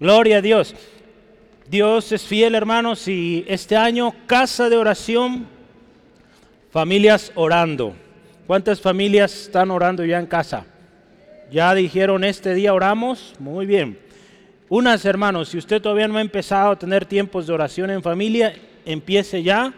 Gloria a Dios. Dios es fiel, hermanos, y este año casa de oración, familias orando. ¿Cuántas familias están orando ya en casa? Ya dijeron, este día oramos. Muy bien. Unas, hermanos, si usted todavía no ha empezado a tener tiempos de oración en familia, empiece ya.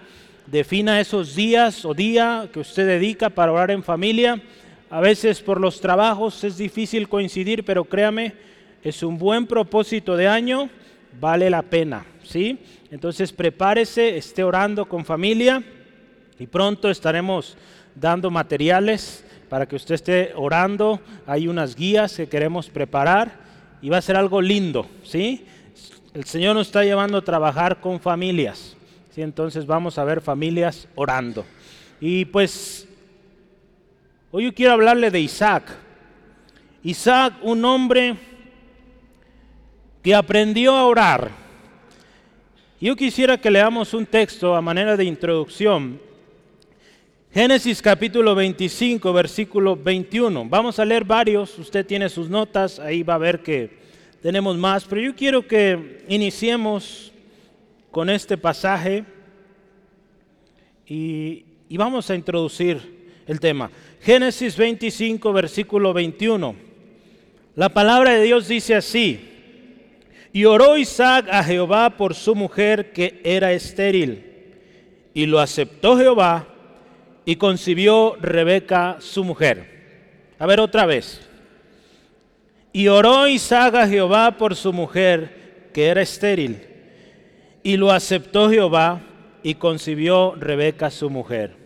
Defina esos días o día que usted dedica para orar en familia. A veces por los trabajos es difícil coincidir, pero créame, es un buen propósito de año, vale la pena, ¿sí? Entonces prepárese, esté orando con familia y pronto estaremos dando materiales para que usted esté orando. Hay unas guías que queremos preparar y va a ser algo lindo, ¿sí? El Señor nos está llevando a trabajar con familias, ¿sí? Entonces vamos a ver familias orando. Y pues hoy yo quiero hablarle de Isaac. Isaac, un hombre que aprendió a orar. Yo quisiera que leamos un texto a manera de introducción. Génesis capítulo 25, versículo 21. Vamos a leer varios, usted tiene sus notas, ahí va a ver que tenemos más, pero yo quiero que iniciemos con este pasaje y, y vamos a introducir el tema. Génesis 25, versículo 21. La palabra de Dios dice así, y oró Isaac a Jehová por su mujer que era estéril. Y lo aceptó Jehová y concibió Rebeca su mujer. A ver otra vez. Y oró Isaac a Jehová por su mujer que era estéril. Y lo aceptó Jehová y concibió Rebeca su mujer.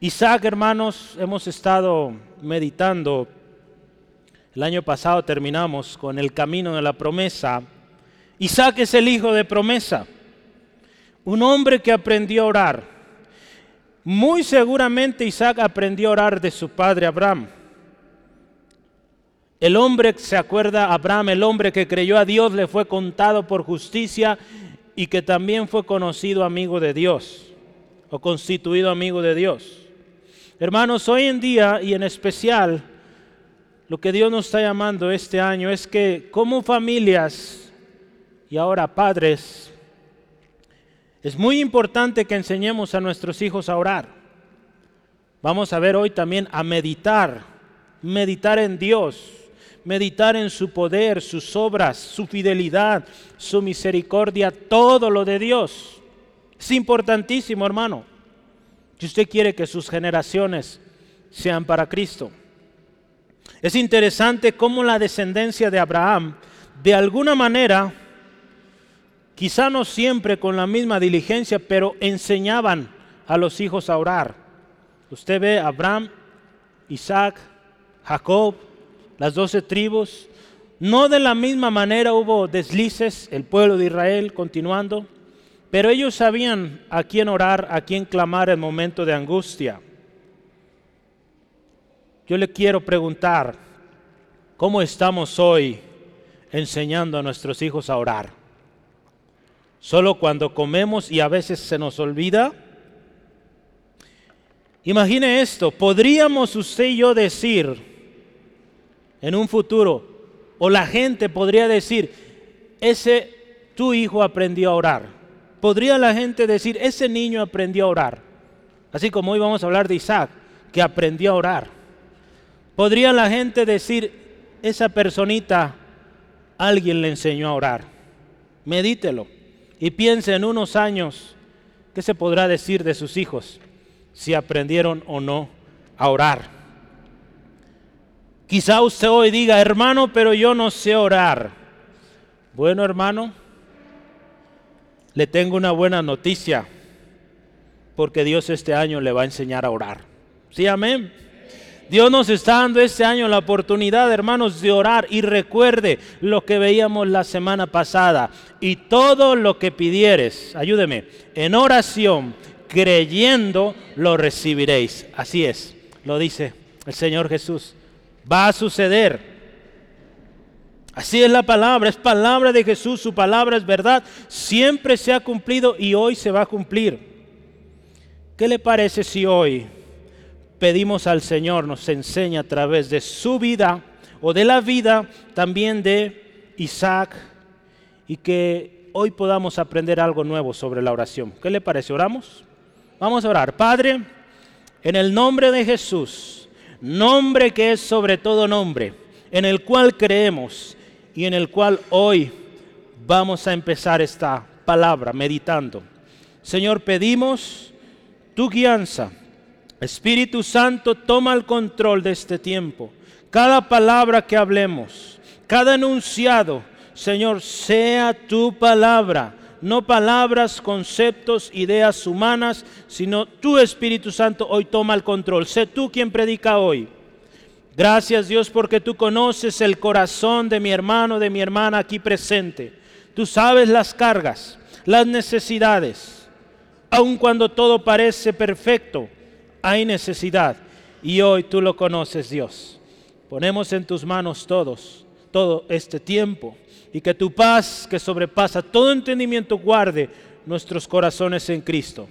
Isaac, hermanos, hemos estado meditando el año pasado terminamos con el camino de la promesa. Isaac es el hijo de promesa, un hombre que aprendió a orar. Muy seguramente Isaac aprendió a orar de su padre Abraham. El hombre, se acuerda, Abraham, el hombre que creyó a Dios, le fue contado por justicia y que también fue conocido amigo de Dios o constituido amigo de Dios. Hermanos, hoy en día y en especial lo que Dios nos está llamando este año es que como familias y ahora padres, es muy importante que enseñemos a nuestros hijos a orar. Vamos a ver hoy también a meditar, meditar en Dios, meditar en su poder, sus obras, su fidelidad, su misericordia, todo lo de Dios. Es importantísimo, hermano, si usted quiere que sus generaciones sean para Cristo. Es interesante cómo la descendencia de Abraham, de alguna manera, quizá no siempre con la misma diligencia, pero enseñaban a los hijos a orar. Usted ve Abraham, Isaac, Jacob, las doce tribus. No de la misma manera hubo deslices, el pueblo de Israel continuando, pero ellos sabían a quién orar, a quién clamar en momento de angustia. Yo le quiero preguntar, ¿cómo estamos hoy enseñando a nuestros hijos a orar? ¿Solo cuando comemos y a veces se nos olvida? Imagine esto, ¿podríamos usted y yo decir en un futuro, o la gente podría decir, ese tu hijo aprendió a orar? ¿Podría la gente decir, ese niño aprendió a orar? Así como hoy vamos a hablar de Isaac, que aprendió a orar. Podría la gente decir, esa personita, alguien le enseñó a orar. Medítelo y piense en unos años qué se podrá decir de sus hijos si aprendieron o no a orar. Quizá usted hoy diga, hermano, pero yo no sé orar. Bueno, hermano, le tengo una buena noticia, porque Dios este año le va a enseñar a orar. Sí, amén. Dios nos está dando este año la oportunidad, hermanos, de orar. Y recuerde lo que veíamos la semana pasada. Y todo lo que pidieres, ayúdeme, en oración, creyendo, lo recibiréis. Así es, lo dice el Señor Jesús. Va a suceder. Así es la palabra, es palabra de Jesús, su palabra es verdad, siempre se ha cumplido y hoy se va a cumplir. ¿Qué le parece si hoy pedimos al Señor nos enseña a través de su vida o de la vida también de Isaac y que hoy podamos aprender algo nuevo sobre la oración. ¿Qué le parece? ¿Oramos? Vamos a orar. Padre, en el nombre de Jesús, nombre que es sobre todo nombre, en el cual creemos y en el cual hoy vamos a empezar esta palabra meditando. Señor, pedimos tu guianza. Espíritu Santo, toma el control de este tiempo. Cada palabra que hablemos, cada enunciado, Señor, sea tu palabra, no palabras, conceptos, ideas humanas, sino tu Espíritu Santo hoy toma el control. Sé tú quien predica hoy. Gracias Dios porque tú conoces el corazón de mi hermano, de mi hermana aquí presente. Tú sabes las cargas, las necesidades. Aun cuando todo parece perfecto, hay necesidad. Y hoy tú lo conoces Dios. Ponemos en tus manos todos, todo este tiempo y que tu paz que sobrepasa todo entendimiento guarde nuestros corazones en Cristo.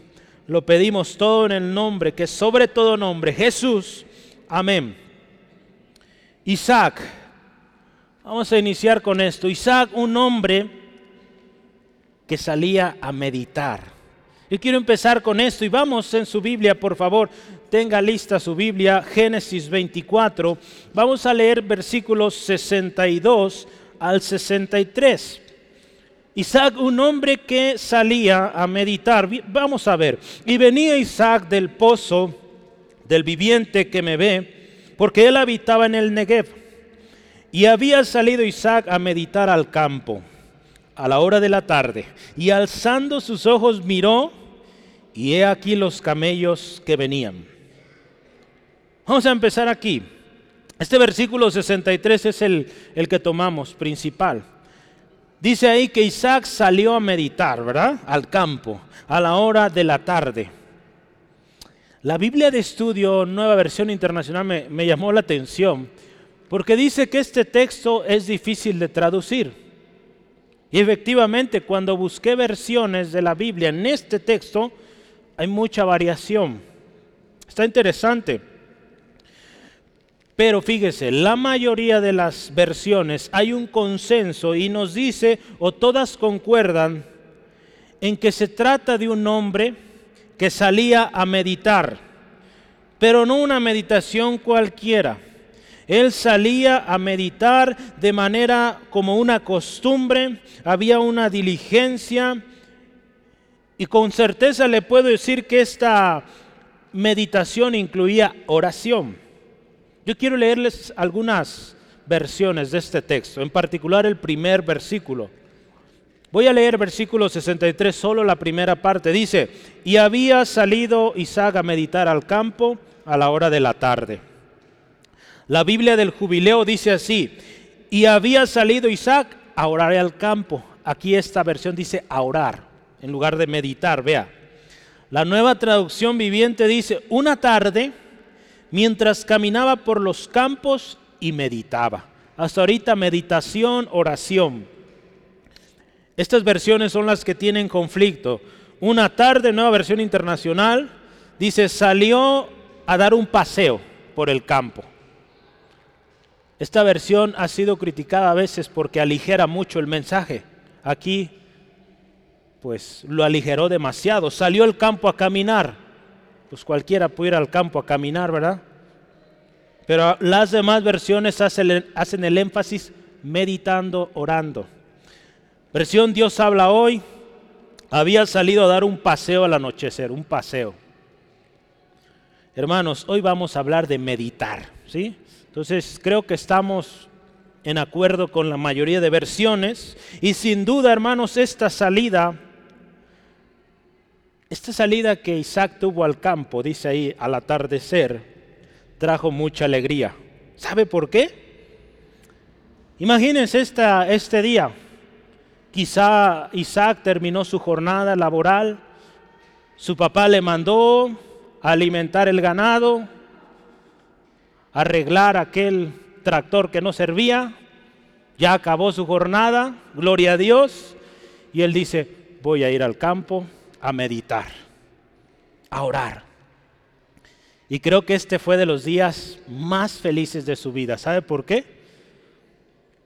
Lo pedimos todo en el nombre que sobre todo nombre, Jesús. Amén. Isaac. Vamos a iniciar con esto. Isaac, un hombre que salía a meditar. Yo quiero empezar con esto y vamos en su Biblia, por favor, tenga lista su Biblia, Génesis 24. Vamos a leer versículos 62 al 63. Isaac, un hombre que salía a meditar, vamos a ver, y venía Isaac del pozo del viviente que me ve, porque él habitaba en el Negev, y había salido Isaac a meditar al campo a la hora de la tarde, y alzando sus ojos miró, y he aquí los camellos que venían. Vamos a empezar aquí. Este versículo 63 es el, el que tomamos principal. Dice ahí que Isaac salió a meditar, ¿verdad? Al campo, a la hora de la tarde. La Biblia de estudio, nueva versión internacional, me, me, llamó la atención porque dice que este texto es difícil de traducir. Y efectivamente, cuando busqué versiones de la Biblia en este texto, hay mucha variación. Está interesante. Pero fíjese, la mayoría de las versiones hay un consenso y nos dice, o todas concuerdan, en que se trata de un hombre que salía a meditar, pero no una meditación cualquiera. Él salía a meditar de manera como una costumbre, había una diligencia y con certeza le puedo decir que esta meditación incluía oración. Yo quiero leerles algunas versiones de este texto, en particular el primer versículo. Voy a leer versículo 63, solo la primera parte. Dice, y había salido Isaac a meditar al campo a la hora de la tarde. La Biblia del jubileo dice así, y había salido Isaac a orar al campo. Aquí esta versión dice a orar, en lugar de meditar, vea. La nueva traducción viviente dice, una tarde mientras caminaba por los campos y meditaba. Hasta ahorita meditación, oración. Estas versiones son las que tienen conflicto. Una tarde, nueva versión internacional, dice, salió a dar un paseo por el campo. Esta versión ha sido criticada a veces porque aligera mucho el mensaje. Aquí, pues lo aligeró demasiado. Salió al campo a caminar pues cualquiera puede ir al campo a caminar, ¿verdad? Pero las demás versiones hacen, el énfasis meditando, orando. Versión Dios habla hoy, había salido a dar un paseo al anochecer, un paseo. Hermanos, hoy vamos a hablar de meditar, ¿sí? Entonces creo que estamos en acuerdo con la mayoría de versiones y sin duda, hermanos, esta salida esta salida que Isaac tuvo al campo, dice ahí, al atardecer, trajo mucha alegría. ¿Sabe por qué? Imagínense este día. Quizá Isaac terminó su jornada laboral, su papá le mandó a alimentar el ganado, arreglar aquel tractor que no servía, ya acabó su jornada, gloria a Dios, y él dice, voy a ir al campo a meditar, a orar. Y creo que este fue de los días más felices de su vida. ¿Sabe por qué?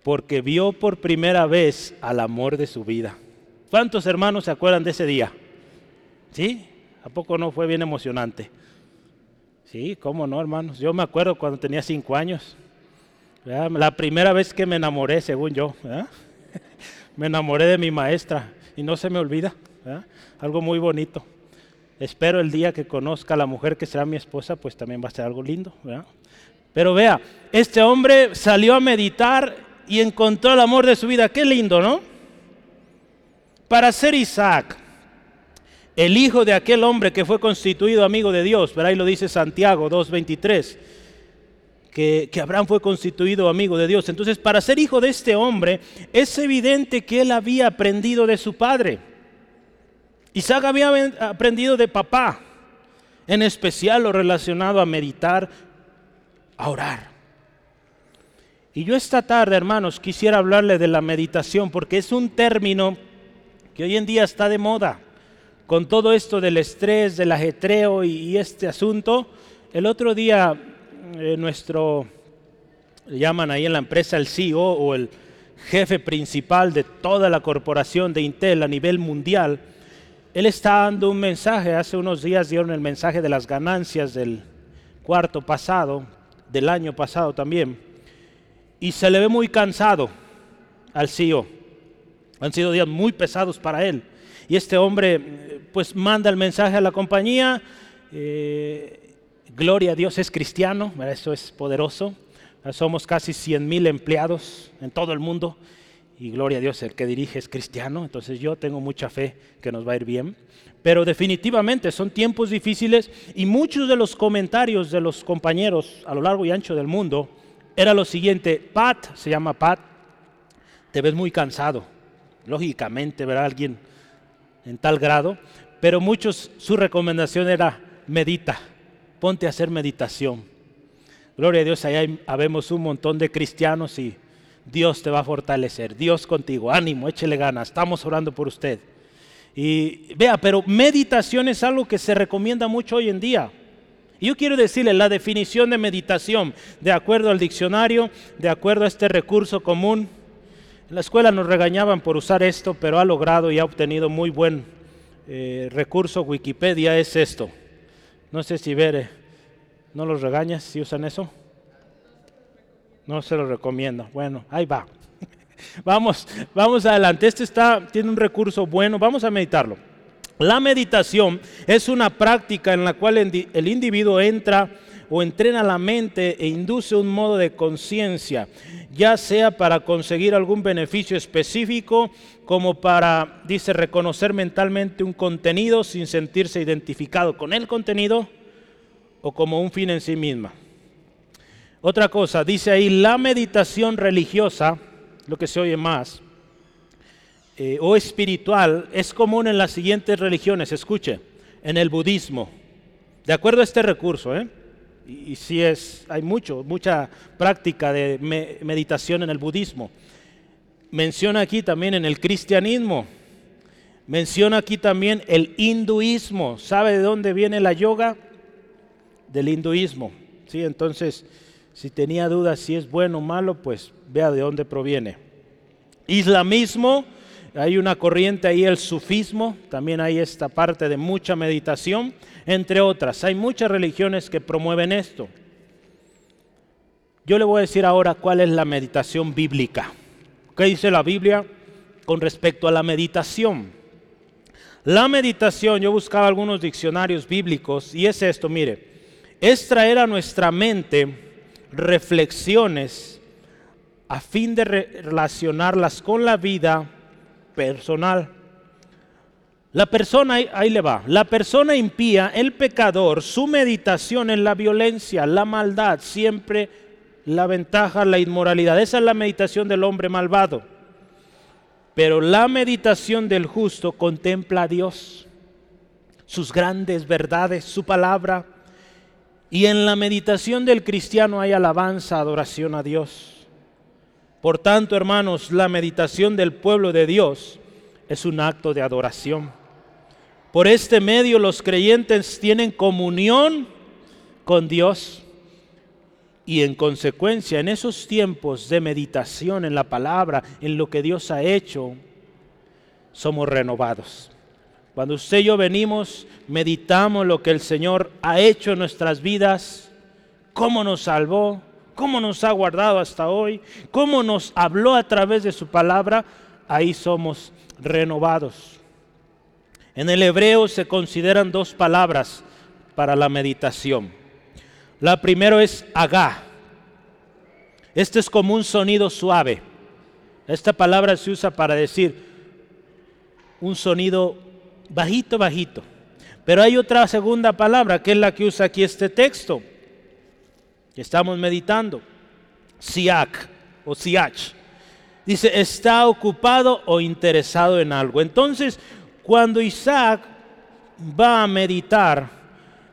porque vio por primera vez al amor de su vida. ¿Cuántos hermanos se acuerdan de ese día? ¿Sí? ¿A poco no fue bien emocionante? Sí, cómo no, hermanos. Yo me acuerdo cuando tenía cinco años. La primera vez que me enamoré, según yo. me enamoré de mi maestra y no se me olvida. Algo muy bonito. Espero el día que conozca a la mujer que será mi esposa, pues también va a ser algo lindo. Pero vea, este hombre salió a meditar y encontró el amor de su vida. Qué lindo, ¿no? Para ser Isaac, el hijo de aquel hombre que fue constituido amigo de Dios, pero ahí lo dice Santiago 2.23, que, que Abraham fue constituido amigo de Dios. Entonces, para ser hijo de este hombre, es evidente que él había aprendido de su padre. Isaac había aprendido de papá, en especial lo relacionado a meditar, a orar. Y yo esta tarde, hermanos, quisiera hablarle de la meditación, porque es un término que hoy en día está de moda con todo esto del estrés, del ajetreo y, este asunto, el otro día eh, nuestro, llaman ahí en la empresa el CEO o el jefe principal de toda la corporación de Intel a nivel mundial, él está dando un mensaje, hace unos días dieron el mensaje de las ganancias del cuarto pasado, del año pasado también, y se le ve muy cansado al CEO. Han sido días muy pesados para él. Y este hombre pues manda el mensaje a la compañía. Eh, gloria a Dios es cristiano, eso es poderoso. Somos casi 100 mil empleados en todo el mundo y gloria a Dios el que dirige es cristiano, entonces yo tengo mucha fe que nos va a ir bien. Pero definitivamente son tiempos difíciles y muchos de los comentarios de los compañeros a lo largo y ancho del mundo era lo siguiente, Pat, se llama Pat, te ves muy cansado. Lógicamente, ver a alguien en tal grado, pero muchos, su recomendación era medita, ponte a hacer meditación. Gloria a Dios, ahí habemos un montón de cristianos y Dios te va a fortalecer, Dios contigo, ánimo, échele ganas, estamos orando por usted. Y vea, pero meditación es algo que se recomienda mucho hoy en día. Yo quiero decirle la definición de meditación, de acuerdo al diccionario, de acuerdo a este recurso común, en la escuela nos regañaban por usar esto, pero ha logrado y ha obtenido muy buen eh, recurso. Wikipedia es esto. No sé si ver, ¿no los regañas si usan eso? No se lo recomiendo. Bueno, ahí va. vamos, vamos adelante. Este está, tiene un recurso bueno. Vamos a meditarlo. La meditación es una práctica en la cual el individuo entra o entrena la mente e induce un modo de conciencia, ya sea para conseguir algún beneficio específico, como para, dice, reconocer mentalmente un contenido sin sentirse identificado con el contenido, o como un fin en sí misma. Otra cosa, dice ahí, la meditación religiosa, lo que se oye más, eh, o espiritual, es común en las siguientes religiones, escuche, en el budismo, de acuerdo a este recurso, ¿eh? y, sí es, hay mucho, mucha práctica de meditación en el budismo. Menciona aquí también en el cristianismo, menciona aquí también el hinduismo. ¿Sabe de dónde viene la yoga? Del hinduismo. ¿sí? Entonces, si tenía dudas si es bueno o malo, pues vea de dónde proviene. Islamismo, hay una corriente ahí, el sufismo, también hay esta parte de mucha meditación, entre otras. Hay muchas religiones que promueven esto. Yo le voy a decir ahora cuál es la meditación bíblica. ¿Qué dice la Biblia con respecto a la meditación? La meditación, yo buscaba algunos diccionarios bíblicos y es esto, mire, es traer a nuestra mente reflexiones a fin de relacionarlas con la vida personal. La persona, ahí le va, la persona impía, el pecador, su meditación en la violencia, la maldad, siempre la ventaja, la inmoralidad. Esa es la meditación del hombre malvado. Pero la meditación del justo contempla a Dios, sus grandes verdades, su palabra. Y en la meditación del cristiano hay alabanza, adoración a Dios. Por tanto, hermanos, la meditación del pueblo de Dios es un acto de adoración. Por este medio los creyentes tienen comunión con Dios. Y en consecuencia, en esos tiempos de meditación en la palabra, en lo que Dios ha hecho, somos renovados. Cuando usted y yo venimos, meditamos lo que el Señor ha hecho en nuestras vidas, cómo nos salvó, cómo nos ha guardado hasta hoy, cómo nos habló a través de su palabra, ahí somos renovados. En el hebreo se consideran dos palabras para la meditación. La primera es agá. Este es como un sonido suave. Esta palabra se usa para decir un sonido bajito, bajito. Pero hay otra segunda palabra que es la que usa aquí este texto estamos meditando. Siak o siach. Dice, está ocupado o interesado en algo. Entonces, cuando Isaac va a meditar,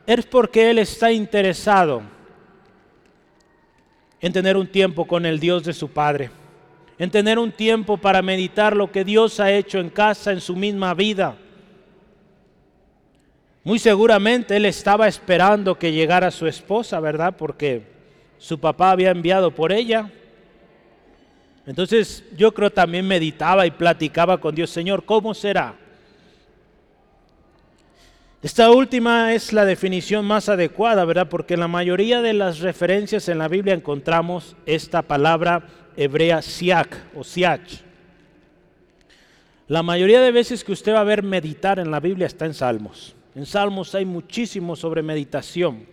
es porque él está interesado en tener un tiempo con el Dios de su Padre, en tener un tiempo para meditar lo que Dios ha hecho en casa, en su misma vida. Muy seguramente él estaba esperando que llegara su esposa, ¿verdad? Porque su papá había enviado por ella. Entonces yo creo también meditaba y platicaba con Dios, Señor, ¿cómo será? Esta última es la definición más adecuada, ¿verdad? Porque en la mayoría de las referencias en la Biblia encontramos esta palabra hebrea siak o siach. La mayoría de veces que usted va a ver meditar en la Biblia está en Salmos. En Salmos hay muchísimo sobre meditación.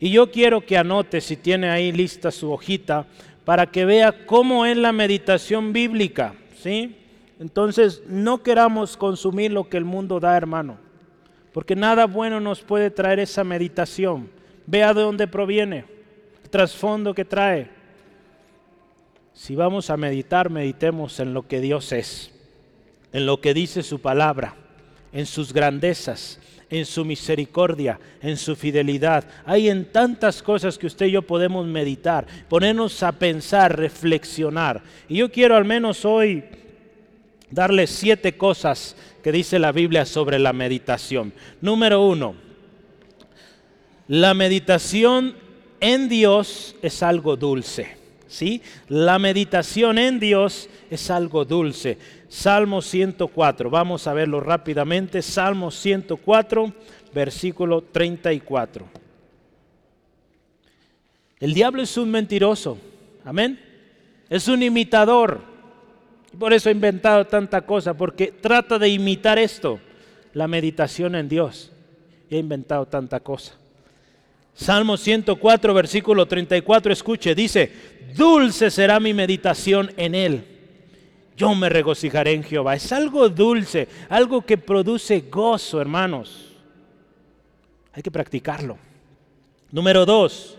Y yo quiero que anote, si tiene ahí lista su hojita, para que vea cómo es la meditación bíblica. ¿sí? Entonces, no queramos consumir lo que el mundo da, hermano, porque nada bueno nos puede traer esa meditación. Vea de dónde proviene, el trasfondo que trae. Si vamos a meditar, meditemos en lo que Dios es, en lo que dice su palabra, en sus grandezas, en su misericordia, en su fidelidad. Hay en tantas cosas que usted y yo podemos meditar, ponernos a pensar, reflexionar. Y yo quiero al menos hoy darle siete cosas que dice la Biblia sobre la meditación. Número uno, la meditación en Dios es algo dulce. ¿sí? La meditación en Dios es algo dulce. Salmo 104, vamos a verlo rápidamente. Salmo 104, versículo 34. El diablo es un mentiroso, amén. Es un imitador. Por eso ha inventado tanta cosa, porque trata de imitar esto, la meditación en Dios. Y ha inventado tanta cosa. Salmo 104, versículo 34, escuche, dice, dulce será mi meditación en él. Yo me regocijaré en Jehová. Es algo dulce, algo que produce gozo, hermanos. Hay que practicarlo. Número dos,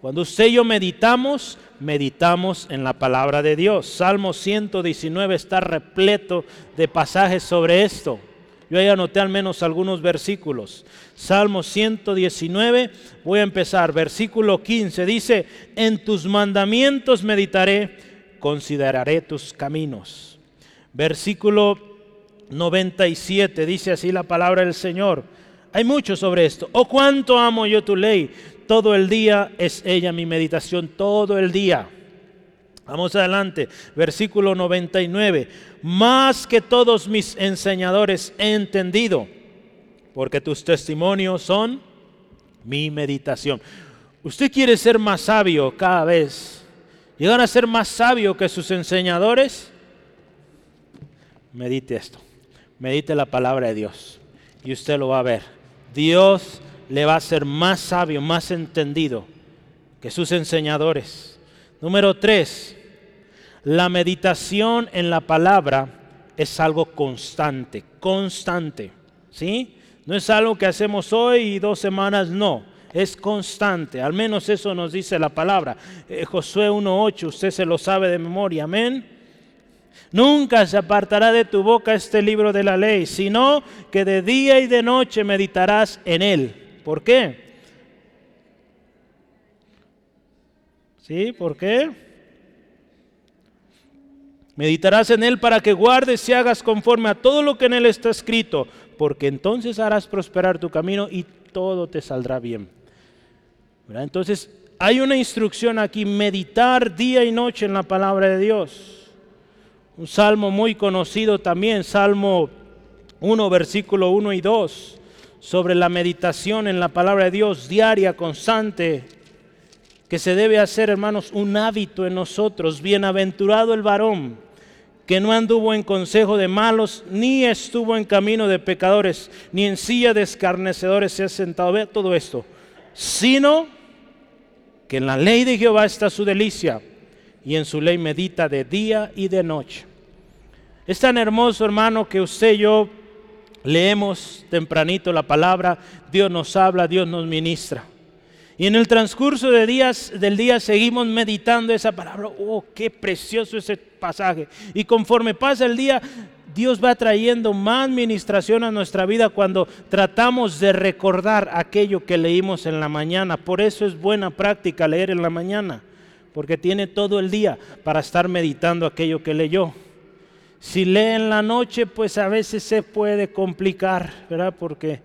cuando usted y yo meditamos, meditamos en la palabra de Dios. Salmo 119 está repleto de pasajes sobre esto. Yo ahí anoté al menos algunos versículos. Salmo 119, voy a empezar. Versículo 15 dice, en tus mandamientos meditaré, consideraré tus caminos. Versículo 97 dice así la palabra del Señor. Hay mucho sobre esto. Oh, cuánto amo yo tu ley. Todo el día es ella mi meditación, todo el día. Vamos adelante, versículo 99. Más que todos mis enseñadores he entendido, porque tus testimonios son mi meditación. Usted quiere ser más sabio cada vez, llegar a ser más sabio que sus enseñadores. Medite esto, medite la palabra de Dios y usted lo va a ver. Dios le va a ser más sabio, más entendido que sus enseñadores. Número tres, la meditación en la palabra es algo constante, constante. ¿Sí? No es algo que hacemos hoy y dos semanas, no. Es constante, al menos eso nos dice la palabra. Eh, Josué 1.8, usted se lo sabe de memoria, amén. Nunca se apartará de tu boca este libro de la ley, sino que de día y de noche meditarás en él. ¿Por qué? ¿Sí? ¿Por qué? Meditarás en él para que guardes y hagas conforme a todo lo que en él está escrito, porque entonces harás prosperar tu camino y todo te saldrá bien. Entonces, hay una instrucción aquí, meditar día y noche en la palabra de Dios. Un salmo muy conocido también, Salmo 1, versículo 1 y 2, sobre la meditación en la palabra de Dios diaria, constante, que se debe hacer, hermanos, un hábito en nosotros. Bienaventurado el varón que no anduvo en consejo de malos, ni estuvo en camino de pecadores, ni en silla de escarnecedores se ha sentado. Vea todo esto. Sino que en la ley de Jehová está su delicia, y en su ley medita de día y de noche. Es tan hermoso, hermano, que usted y yo leemos tempranito la palabra, Dios nos habla, Dios nos ministra. Y en el transcurso de días, del día seguimos meditando esa palabra. Oh, qué precioso ese pasaje. Y conforme pasa el día, Dios va trayendo más ministración a nuestra vida cuando tratamos de recordar aquello que leímos en la mañana. Por eso es buena práctica leer en la mañana, porque tiene todo el día para estar meditando aquello que leyó. Si lee en la noche, pues a veces se puede complicar, ¿verdad? Porque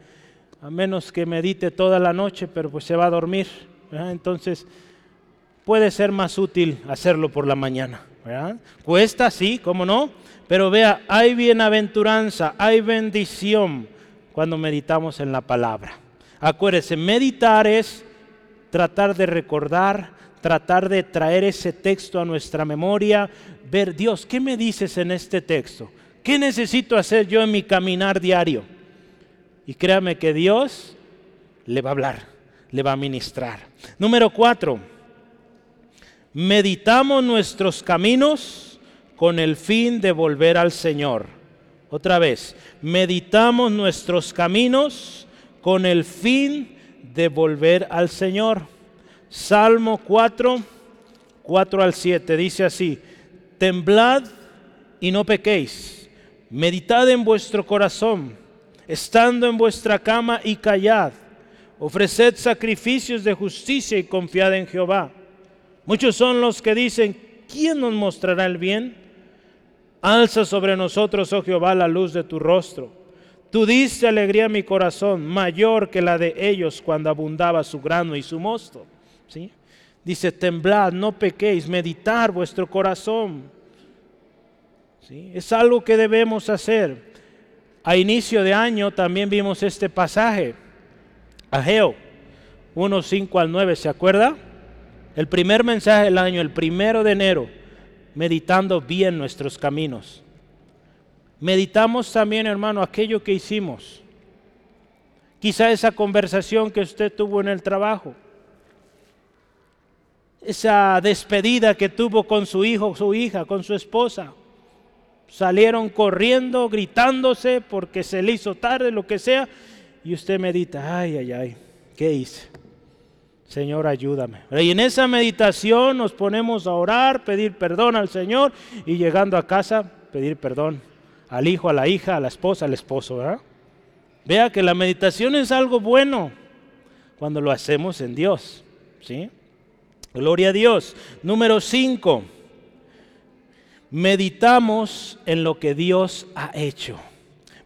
a menos que medite toda la noche, pero pues se va a dormir, Entonces puede ser más útil hacerlo por la mañana, ¿verdad? Cuesta, sí, ¿cómo no? Pero vea, hay bienaventuranza, hay bendición cuando meditamos en la palabra. Acuérdese, meditar es tratar de recordar, tratar de traer ese texto a nuestra memoria, ver, Dios, ¿qué me dices en este texto? ¿Qué necesito hacer yo en mi caminar diario? Y créame que Dios le va a hablar, le va a ministrar. Número cuatro, meditamos nuestros caminos con el fin de volver al Señor. Otra vez, meditamos nuestros caminos con el fin de volver al Señor. Salmo 4, 4 al 7 dice así, temblad y no pequéis, meditad en vuestro corazón, estando en vuestra cama y callad, ofreced sacrificios de justicia y confiad en Jehová. Muchos son los que dicen, ¿quién nos mostrará el bien? Alza sobre nosotros, oh Jehová, la luz de tu rostro. Tú diste alegría a mi corazón, mayor que la de ellos cuando abundaba su grano y su mosto. ¿Sí? Dice, temblad, no pequéis, meditar vuestro corazón. ¿Sí? Es algo que debemos hacer. A inicio de año también vimos este pasaje. Ageo 1, 5 al 9, ¿se acuerda? El primer mensaje del año, el primero de enero meditando bien nuestros caminos. Meditamos también, hermano, aquello que hicimos. Quizá esa conversación que usted tuvo en el trabajo. Esa despedida que tuvo con su hijo, su hija, con su esposa. Salieron corriendo, gritándose porque se le hizo tarde, lo que sea. Y usted medita, ay, ay, ay, ¿qué hice? Señor, ayúdame. Y en esa meditación nos ponemos a orar, pedir perdón al Señor y llegando a casa, pedir perdón al hijo, a la hija, a la esposa, al esposo. Vea que la meditación es algo bueno cuando lo hacemos en Dios. ¿sí? Gloria a Dios. Número 5. Meditamos en lo que Dios ha hecho.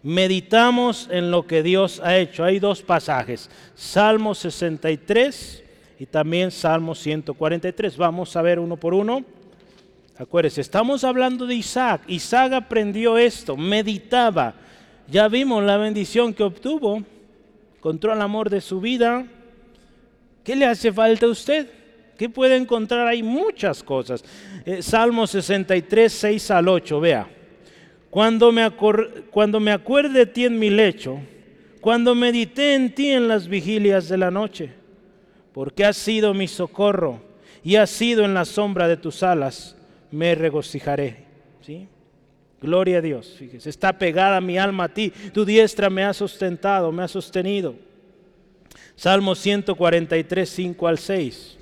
Meditamos en lo que Dios ha hecho. Hay dos pasajes. Salmo 63 y también Salmo 143. Vamos a ver uno por uno. Acuérdense, estamos hablando de Isaac. Isaac aprendió esto, meditaba. Ya vimos la bendición que obtuvo, encontró el amor de su vida. ¿Qué le hace falta a usted? ¿Qué puede encontrar? Hay muchas cosas. Eh, Salmo 63, 6 al 8, vea. Cuando me, cuando me acuerde de ti en mi lecho, cuando medité en ti en las vigilias de la noche, porque has sido mi socorro y has sido en la sombra de tus alas, me regocijaré. ¿Sí? Gloria a Dios. Fíjese, está pegada mi alma a ti. Tu diestra me ha sustentado, me ha sostenido. Salmo 143, 5 al 6.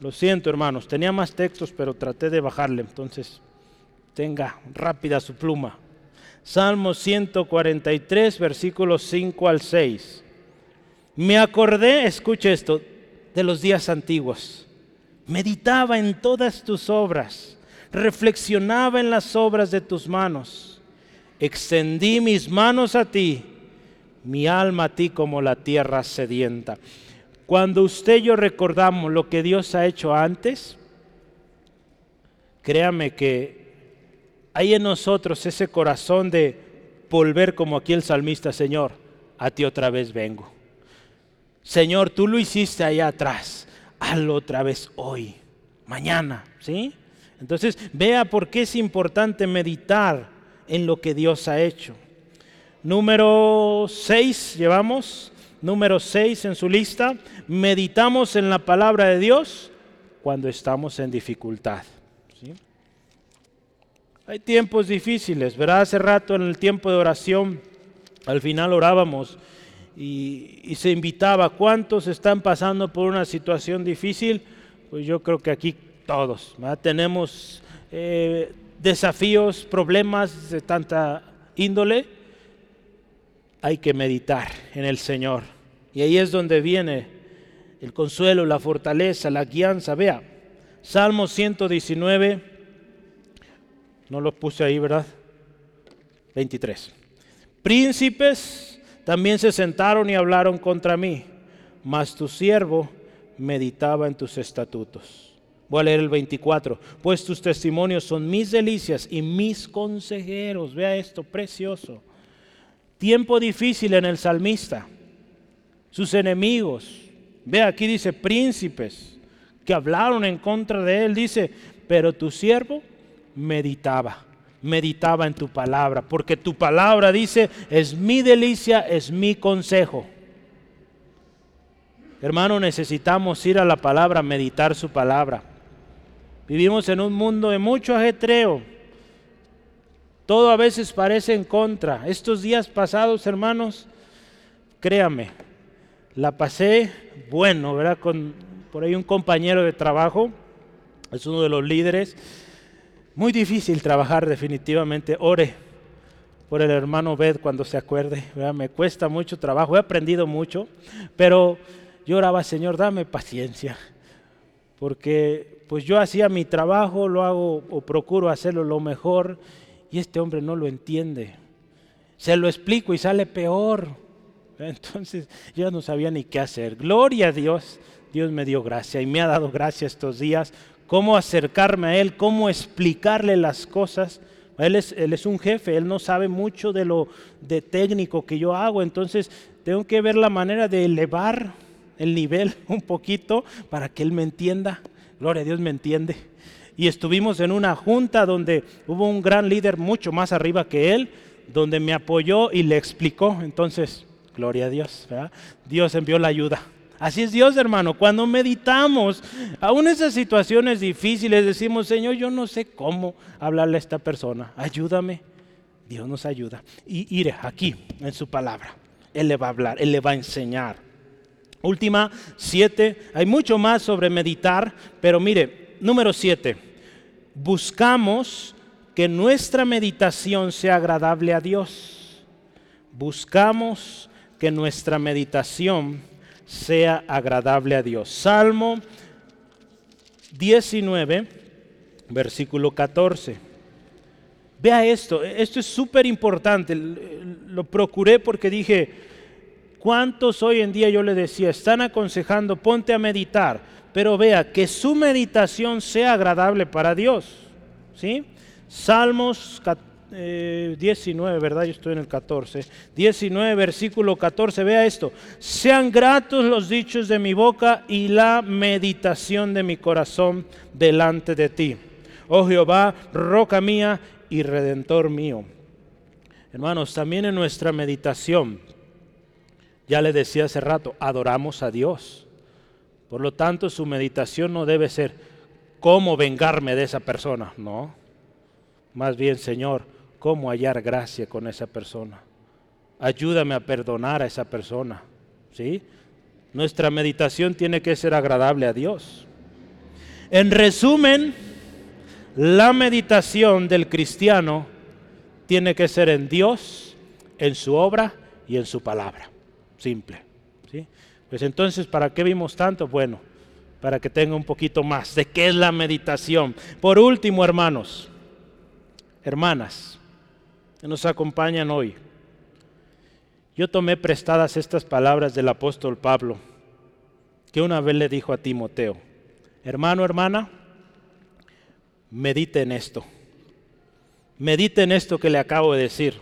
Lo siento, hermanos, tenía más textos, pero traté de bajarle. Entonces, tenga rápida su pluma. Salmo 143, versículos 5 al 6. Me acordé, escuche esto, de los días antiguos. Meditaba en todas tus obras, reflexionaba en las obras de tus manos. Extendí mis manos a ti, mi alma a ti como la tierra sedienta. Cuando usted y yo recordamos lo que Dios ha hecho antes, créame que hay en nosotros ese corazón de volver como aquí el salmista, Señor, a ti otra vez vengo. Señor, tú lo hiciste allá atrás, hazlo otra vez hoy, mañana, ¿sí? Entonces, vea por qué es importante meditar en lo que Dios ha hecho. Número 6, llevamos, número 6 en su lista, meditamos en la palabra de Dios cuando estamos en dificultad. Hay tiempos difíciles, ¿verdad? Hace rato en el tiempo de oración, al final orábamos y, se invitaba, ¿cuántos están pasando por una situación difícil? Pues yo creo que aquí todos, Tenemos eh, desafíos, problemas de tanta índole, hay que meditar en el Señor. Y ahí es donde viene el consuelo, la fortaleza, la guianza. Vea, Salmo 119, no lo puse ahí, ¿verdad? 23. Príncipes también se sentaron y hablaron contra mí, mas tu siervo meditaba en tus estatutos. Voy a leer el 24. Pues tus testimonios son mis delicias y mis consejeros. Vea esto, precioso. Tiempo difícil en el salmista. Sus enemigos. Vea, aquí dice príncipes que hablaron en contra de él. Dice, pero tu siervo meditaba. Meditaba en tu palabra. Porque tu palabra dice, es mi delicia, es mi consejo. Hermano, necesitamos ir a la palabra, meditar su palabra. Vivimos en un mundo de mucho ajetreo. Todo a veces parece en contra. Estos días pasados, hermanos, créame, la pasé bueno, ¿verdad? Con por ahí un compañero de trabajo, es uno de los líderes. Muy difícil trabajar definitivamente. Ore por el hermano Bed cuando se acuerde. Me cuesta mucho trabajo, he aprendido mucho, pero yo oraba, Señor, dame paciencia, porque pues yo hacía mi trabajo, lo hago o procuro hacerlo lo mejor y este hombre no lo entiende. Se lo explico y sale peor. Entonces yo no sabía ni qué hacer. Gloria a Dios. Dios me dio gracia y me ha dado gracia estos días. Cómo acercarme a Él, cómo explicarle las cosas. Él es, un jefe, Él no sabe mucho de lo de técnico que yo hago. Entonces tengo que ver la manera de elevar el nivel un poquito para que Él me entienda. Gloria a Dios me entiende. Y estuvimos en una junta donde hubo un gran líder mucho más arriba que él, donde me apoyó y le explicó. Entonces, gloria a Dios. Dios envió la ayuda. Así es Dios, hermano. Cuando meditamos, aún esas situaciones difíciles, decimos, Señor, yo no sé cómo hablarle a esta persona. Ayúdame. Dios nos ayuda. Y iré aquí, en su palabra. Él le va a hablar, Él le va a enseñar. Última, siete. Hay mucho más sobre meditar, pero mire, número siete. Buscamos que nuestra meditación sea agradable a Dios. Buscamos que nuestra meditación sea agradable a Dios. Salmo 19, versículo 14. Vea esto, esto es súper importante. Lo procuré porque dije, ¿Cuántos hoy en día yo le decía, están aconsejando, ponte a meditar, pero vea que su meditación sea agradable para Dios? ¿Sí? Salmos 19, eh, ¿verdad? Yo estoy en el 14. 19, versículo 14, vea esto. Sean gratos los dichos de mi boca y la meditación de mi corazón delante de ti. Oh Jehová, roca mía y redentor mío. Hermanos, también en nuestra meditación ya le decía hace rato, adoramos a Dios. Por lo tanto, su meditación no debe ser cómo vengarme de esa persona, no. Más bien, Señor, cómo hallar gracia con esa persona. Ayúdame a perdonar a esa persona. ¿Sí? Nuestra meditación tiene que ser agradable a Dios. En resumen, la meditación del cristiano tiene que ser en Dios, en su obra y en su palabra simple. ¿sí? Pues entonces, ¿para qué vimos tanto? Bueno, para que tenga un poquito más de qué es la meditación. Por último, hermanos, hermanas, nos acompañan hoy. Yo tomé prestadas estas palabras del apóstol Pablo que una vez le dijo a Timoteo, hermano, hermana, medite en esto. Medite en esto que le acabo de decir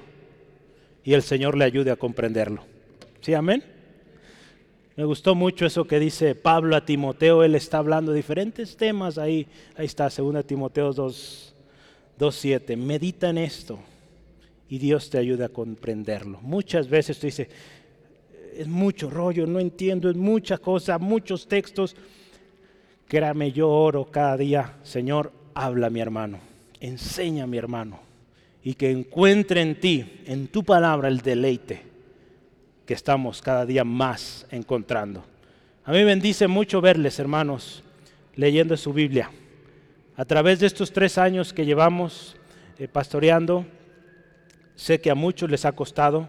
y el Señor le ayude a comprenderlo. ¿Sí, amén? Me gustó mucho eso que dice Pablo a Timoteo, él está hablando de diferentes temas ahí, ahí está, 2 Timoteo 2, 2.7, medita en esto y Dios te ayuda a comprenderlo. Muchas veces tú dices, es mucho rollo, no entiendo, es mucha cosa, muchos textos. Créame, yo oro cada día, Señor, habla mi hermano, enseña a mi hermano y que encuentre en ti, en tu palabra, el deleite que estamos cada día más encontrando. A mí bendice mucho verles, hermanos, leyendo su Biblia. A través de estos tres años que llevamos eh, pastoreando, sé que a muchos les ha costado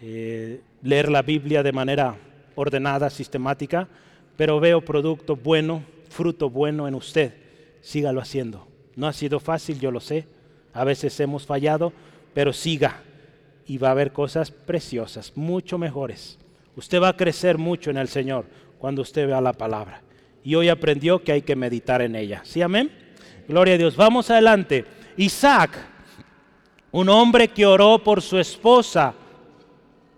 eh, leer la Biblia de manera ordenada, sistemática, pero veo producto bueno, fruto bueno en usted. Sígalo haciendo. No ha sido fácil, yo lo sé. A veces hemos fallado, pero siga y va a haber cosas preciosas, mucho mejores. Usted va a crecer mucho en el Señor cuando usted vea la palabra. Y hoy aprendió que hay que meditar en ella. ¿Sí, amén? Gloria a Dios. Vamos adelante. Isaac, un hombre que oró por su esposa,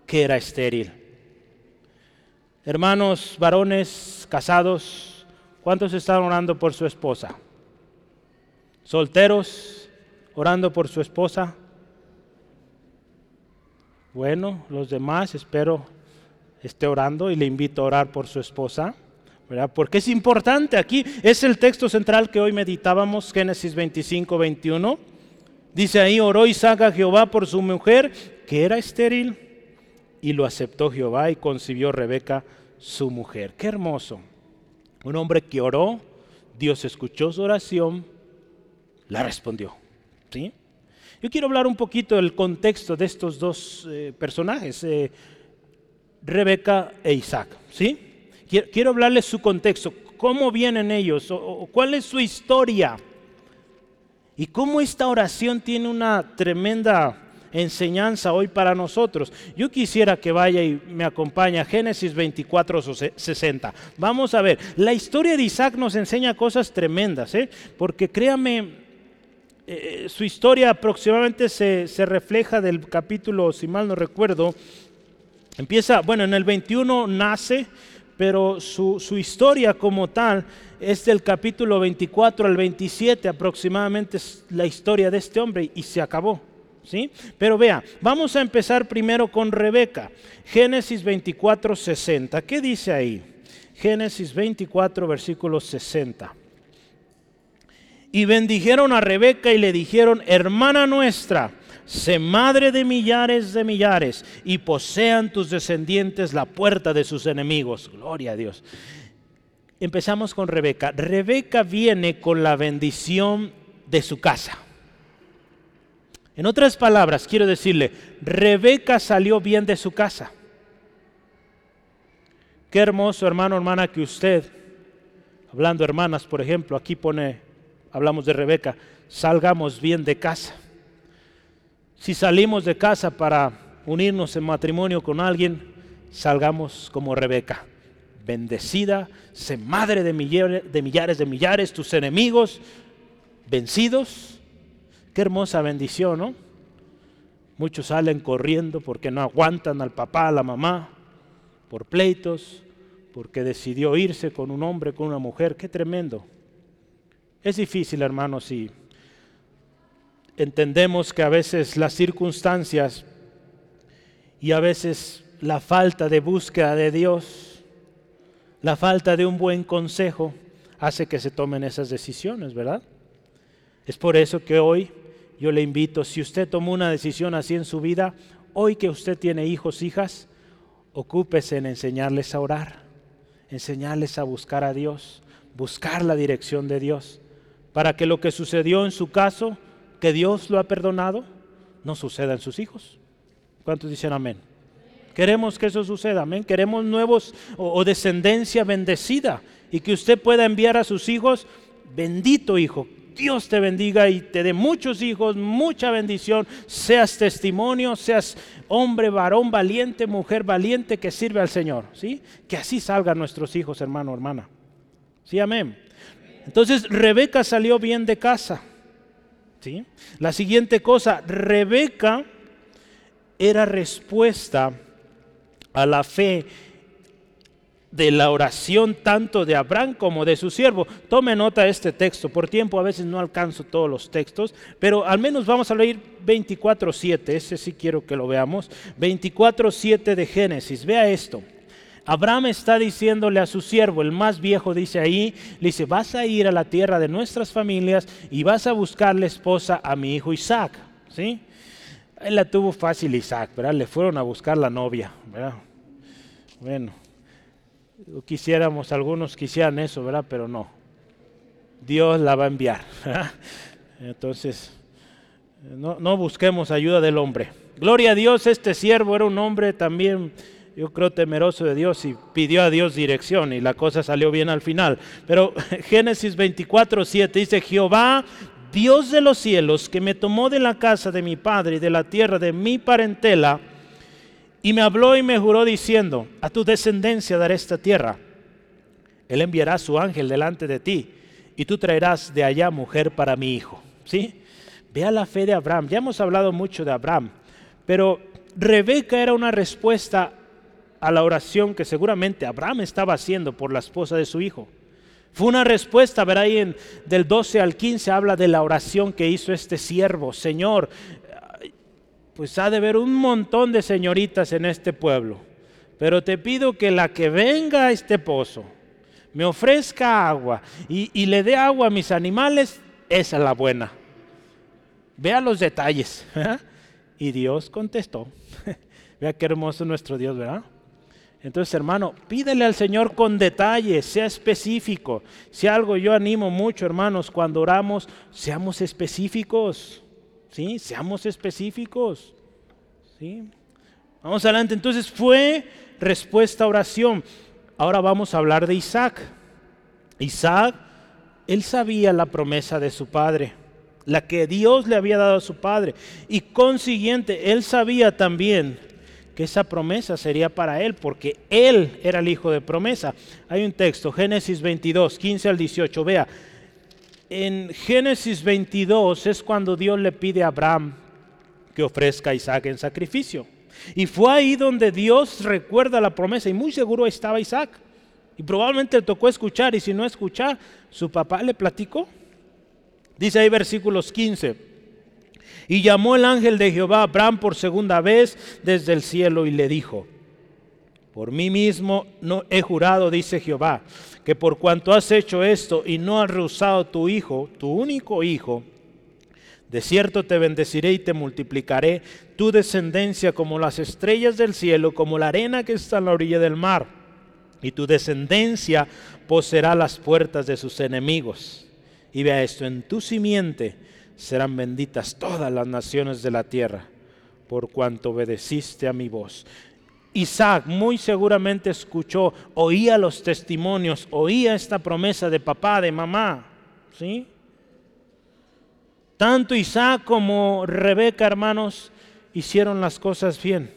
que era estéril. Hermanos, varones, casados, ¿cuántos están orando por su esposa? Solteros, orando por su esposa. Bueno, los demás espero esté orando y le invito a orar por su esposa, ¿verdad? Porque es importante aquí, es el texto central que hoy meditábamos, Génesis 25, 21. Dice ahí, oró Isaac a Jehová por su mujer, que era estéril, y lo aceptó Jehová y concibió Rebeca su mujer. Qué hermoso. Un hombre que oró, Dios escuchó su oración, la respondió. ¿Sí? Yo quiero hablar un poquito del contexto de estos dos eh, personajes, eh, Rebeca e Isaac. ¿sí? Quiero, hablarles su contexto, cómo vienen ellos, o, cuál es su historia, y cómo esta oración tiene una tremenda enseñanza hoy para nosotros. Yo quisiera que vaya y me acompañe a Génesis 24, 60. Vamos a ver, la historia de Isaac nos enseña cosas tremendas, ¿eh? porque créame, eh, su historia aproximadamente se, refleja del capítulo, si mal no recuerdo, empieza, bueno, en el 21 nace, pero su, historia como tal es del capítulo 24 al 27 aproximadamente es la historia de este hombre y se acabó. ¿Sí? Pero vea, vamos a empezar primero con Rebeca. Génesis 24, 60. ¿Qué dice ahí? Génesis 24, versículo 60. Y bendijeron a Rebeca y le dijeron, hermana nuestra, sé madre de millares de millares y posean tus descendientes la puerta de sus enemigos. Gloria a Dios. Empezamos con Rebeca. Rebeca viene con la bendición de su casa. En otras palabras, quiero decirle, Rebeca salió bien de su casa. Qué hermoso, hermano, hermana, que usted, hablando hermanas, por ejemplo, aquí pone hablamos de Rebeca, salgamos bien de casa. Si salimos de casa para unirnos en matrimonio con alguien, salgamos como Rebeca, bendecida, sé madre de millares, de millares de tus enemigos vencidos. Qué hermosa bendición, ¿no? Muchos salen corriendo porque no aguantan al papá, a la mamá, por pleitos, porque decidió irse con un hombre, con una mujer. Qué tremendo. Es difícil, hermanos, y entendemos que a veces las circunstancias y a veces la falta de búsqueda de Dios, la falta de un buen consejo, hace que se tomen esas decisiones, ¿verdad? Es por eso que hoy yo le invito, si usted tomó una decisión así en su vida, hoy que usted tiene hijos, hijas, ocúpese en enseñarles a orar, enseñarles a buscar a Dios, buscar la dirección de Dios para que lo que sucedió en su caso, que Dios lo ha perdonado, no suceda en sus hijos. ¿Cuántos dicen amén? Queremos que eso suceda, amén. Queremos nuevos o, descendencia bendecida y que usted pueda enviar a sus hijos, bendito hijo, Dios te bendiga y te dé muchos hijos, mucha bendición, seas testimonio, seas hombre, varón valiente, mujer valiente que sirve al Señor, ¿sí? Que así salgan nuestros hijos, hermano, hermana. Sí, amén. Entonces Rebeca salió bien de casa. La siguiente cosa, Rebeca era respuesta a la fe de la oración tanto de Abraham como de su siervo. Tome nota de este texto. Por tiempo a veces no alcanzo todos los textos, pero al menos vamos a leer 24.7. Ese sí quiero que lo veamos. 24.7 de Génesis. Vea esto. Abraham está diciéndole a su siervo, el más viejo dice ahí, le dice, vas a ir a la tierra de nuestras familias y vas a buscarle esposa a mi hijo Isaac. ¿Sí? Él la tuvo fácil Isaac, ¿verdad? Le fueron a buscar la novia, ¿verdad? Bueno, quisiéramos, algunos quisieran eso, ¿verdad? Pero no. Dios la va a enviar. Entonces, no, no, busquemos ayuda del hombre. Gloria a Dios, este siervo era un hombre también, yo creo, temeroso de Dios y pidió a Dios dirección y la cosa salió bien al final. Pero Génesis 24, 7 dice, Jehová, Dios de los cielos, que me tomó de la casa de mi padre y de la tierra de mi parentela, y me habló y me juró diciendo, a tu descendencia daré esta tierra. Él enviará su ángel delante de ti y tú traerás de allá mujer para mi hijo. ¿Sí? Vea la fe de Abraham. Ya hemos hablado mucho de Abraham, pero Rebeca era una respuesta a la oración que seguramente Abraham estaba haciendo por la esposa de su hijo. Fue una respuesta, verá ahí en, del 12 al 15 habla de la oración que hizo este siervo. Señor, pues ha de haber un montón de señoritas en este pueblo, pero te pido que la que venga a este pozo me ofrezca agua y, le dé agua a mis animales, esa es la buena. Vea los detalles. Y Dios contestó. Vea qué hermoso nuestro Dios, ¿verdad? Entonces, hermano, pídele al Señor con detalles, sea específico. Si algo yo animo mucho, hermanos, cuando oramos, seamos específicos. ¿sí? Seamos específicos, ¿sí? Vamos adelante, entonces fue respuesta a oración. Ahora vamos a hablar de Isaac. Isaac, él sabía la promesa de su padre, la que Dios le había dado a su padre. Y consiguiente, él sabía también que esa promesa sería para él, porque él era el hijo de promesa. Hay un texto, Génesis 22, 15 al 18, vea, en Génesis 22 es cuando Dios le pide a Abraham que ofrezca a Isaac en sacrificio. Y fue ahí donde Dios recuerda la promesa y muy seguro estaba Isaac. Y probablemente le tocó escuchar y si no escuchar, su papá le platicó. Dice ahí versículos 15. Y llamó el ángel de Jehová a Abraham por segunda vez desde el cielo y le dijo, por mí mismo no he jurado, dice Jehová, que por cuanto has hecho esto y no has rehusado tu hijo, tu único hijo, de cierto te bendeciré y te multiplicaré tu descendencia como las estrellas del cielo, como la arena que está en la orilla del mar. Y tu descendencia poseerá las puertas de sus enemigos. Y vea esto, en tu simiente serán benditas todas las naciones de la tierra, por cuanto obedeciste a mi voz. Isaac muy seguramente escuchó, oía los testimonios, oía esta promesa de papá, de mamá. ¿sí? Tanto Isaac como Rebeca, hermanos, hicieron las cosas bien.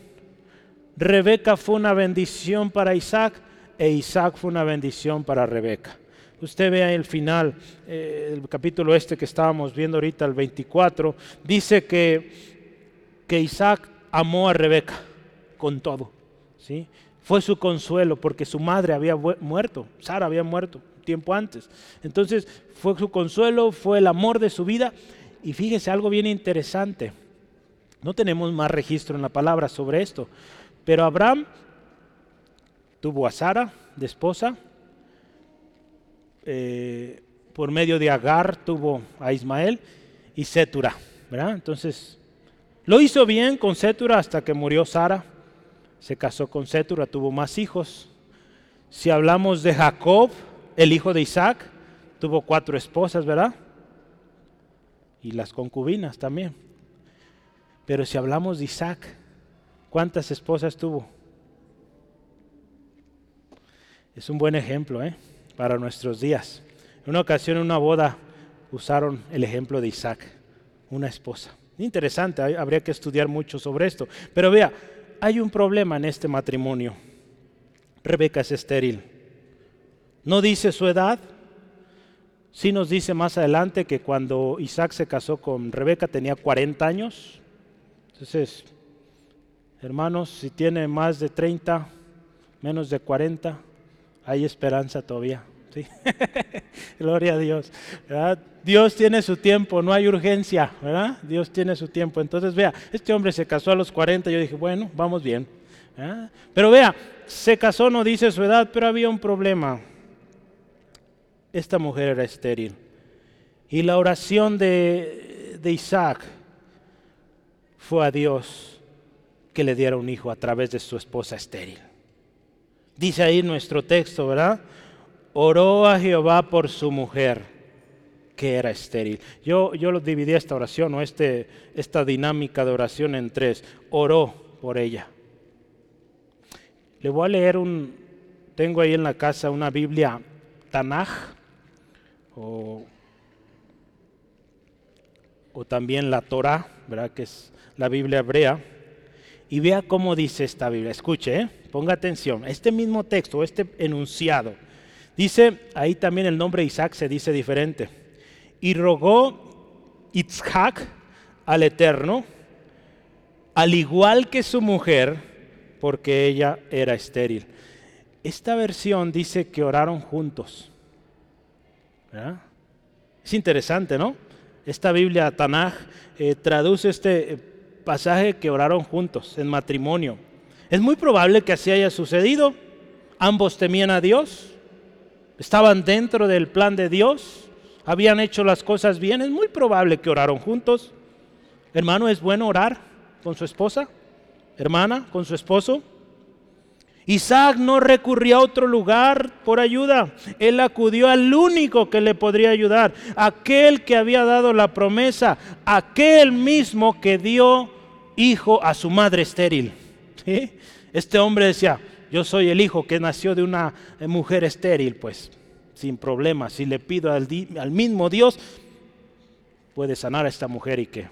Rebeca fue una bendición para Isaac e Isaac fue una bendición para Rebeca. Usted vea el final, eh, el capítulo este que estábamos viendo ahorita, el 24, dice que, que Isaac amó a Rebeca con todo. Fue su consuelo porque su madre había muerto, Sara había muerto tiempo antes. Entonces fue su consuelo, fue el amor de su vida. Y fíjese algo bien interesante. No tenemos más registro en la palabra sobre esto, pero Abraham tuvo a Sara de esposa, eh, por medio de Agar tuvo a Ismael y Setura, ¿verdad? Entonces, lo hizo bien con Setura hasta que murió Sara se casó con Setura, tuvo más hijos. Si hablamos de Jacob, el hijo de Isaac, tuvo cuatro esposas, ¿verdad? Y las concubinas también. Pero si hablamos de Isaac, ¿cuántas esposas tuvo? Es un buen ejemplo ¿eh? Para nuestros días. En una ocasión, en una boda, usaron el ejemplo de Isaac, una esposa. Interesante, habría que estudiar mucho sobre esto. Pero vea, hay un problema en este matrimonio. Rebeca es estéril. No dice su edad, sí nos dice más adelante que cuando Isaac se casó con Rebeca tenía 40 años. Entonces, hermanos, si tiene más de 30, menos de 40, hay esperanza todavía. Gloria a Dios. Dios tiene su tiempo, no hay urgencia, ¿verdad? Dios tiene su tiempo. Entonces, vea, este hombre se casó a los 40, yo dije, bueno, vamos bien. Pero vea, se casó, no dice su edad, pero había un problema. Esta mujer era estéril. Y la oración de, de Isaac fue a Dios que le diera un hijo a través de su esposa estéril. Dice ahí nuestro texto, ¿verdad? oró a Jehová por su mujer, que era estéril. Yo, yo lo dividí esta oración o este, esta dinámica de oración en tres. Oró por ella. Le voy a leer un, tengo ahí en la casa una Biblia Tanaj, o, o también la Torah, ¿verdad? que es la Biblia hebrea. Y vea cómo dice esta Biblia. Escuche, ¿eh? ponga atención. Este mismo texto, este enunciado Dice, ahí también el nombre Isaac se dice diferente. Y rogó Isaac al Eterno, al igual que su mujer, porque ella era estéril. Esta versión dice que oraron juntos. Es interesante, ¿no? Esta Biblia Tanaj eh, traduce este eh, pasaje que oraron juntos en matrimonio. Es muy probable que así haya sucedido. Ambos temían a Dios, estaban dentro del plan de Dios, habían hecho las cosas bien, es muy probable que oraron juntos. Hermano, ¿es bueno orar con su esposa? Hermana, con su esposo. Isaac no recurrió a otro lugar por ayuda. Él acudió al único que le podría ayudar, aquel que había dado la promesa, aquel mismo que dio hijo a su madre estéril. Este hombre decía, yo soy el hijo que nació de una eh, mujer estéril, pues sin problema. Si le pido al, mismo Dios, puede sanar a esta mujer y que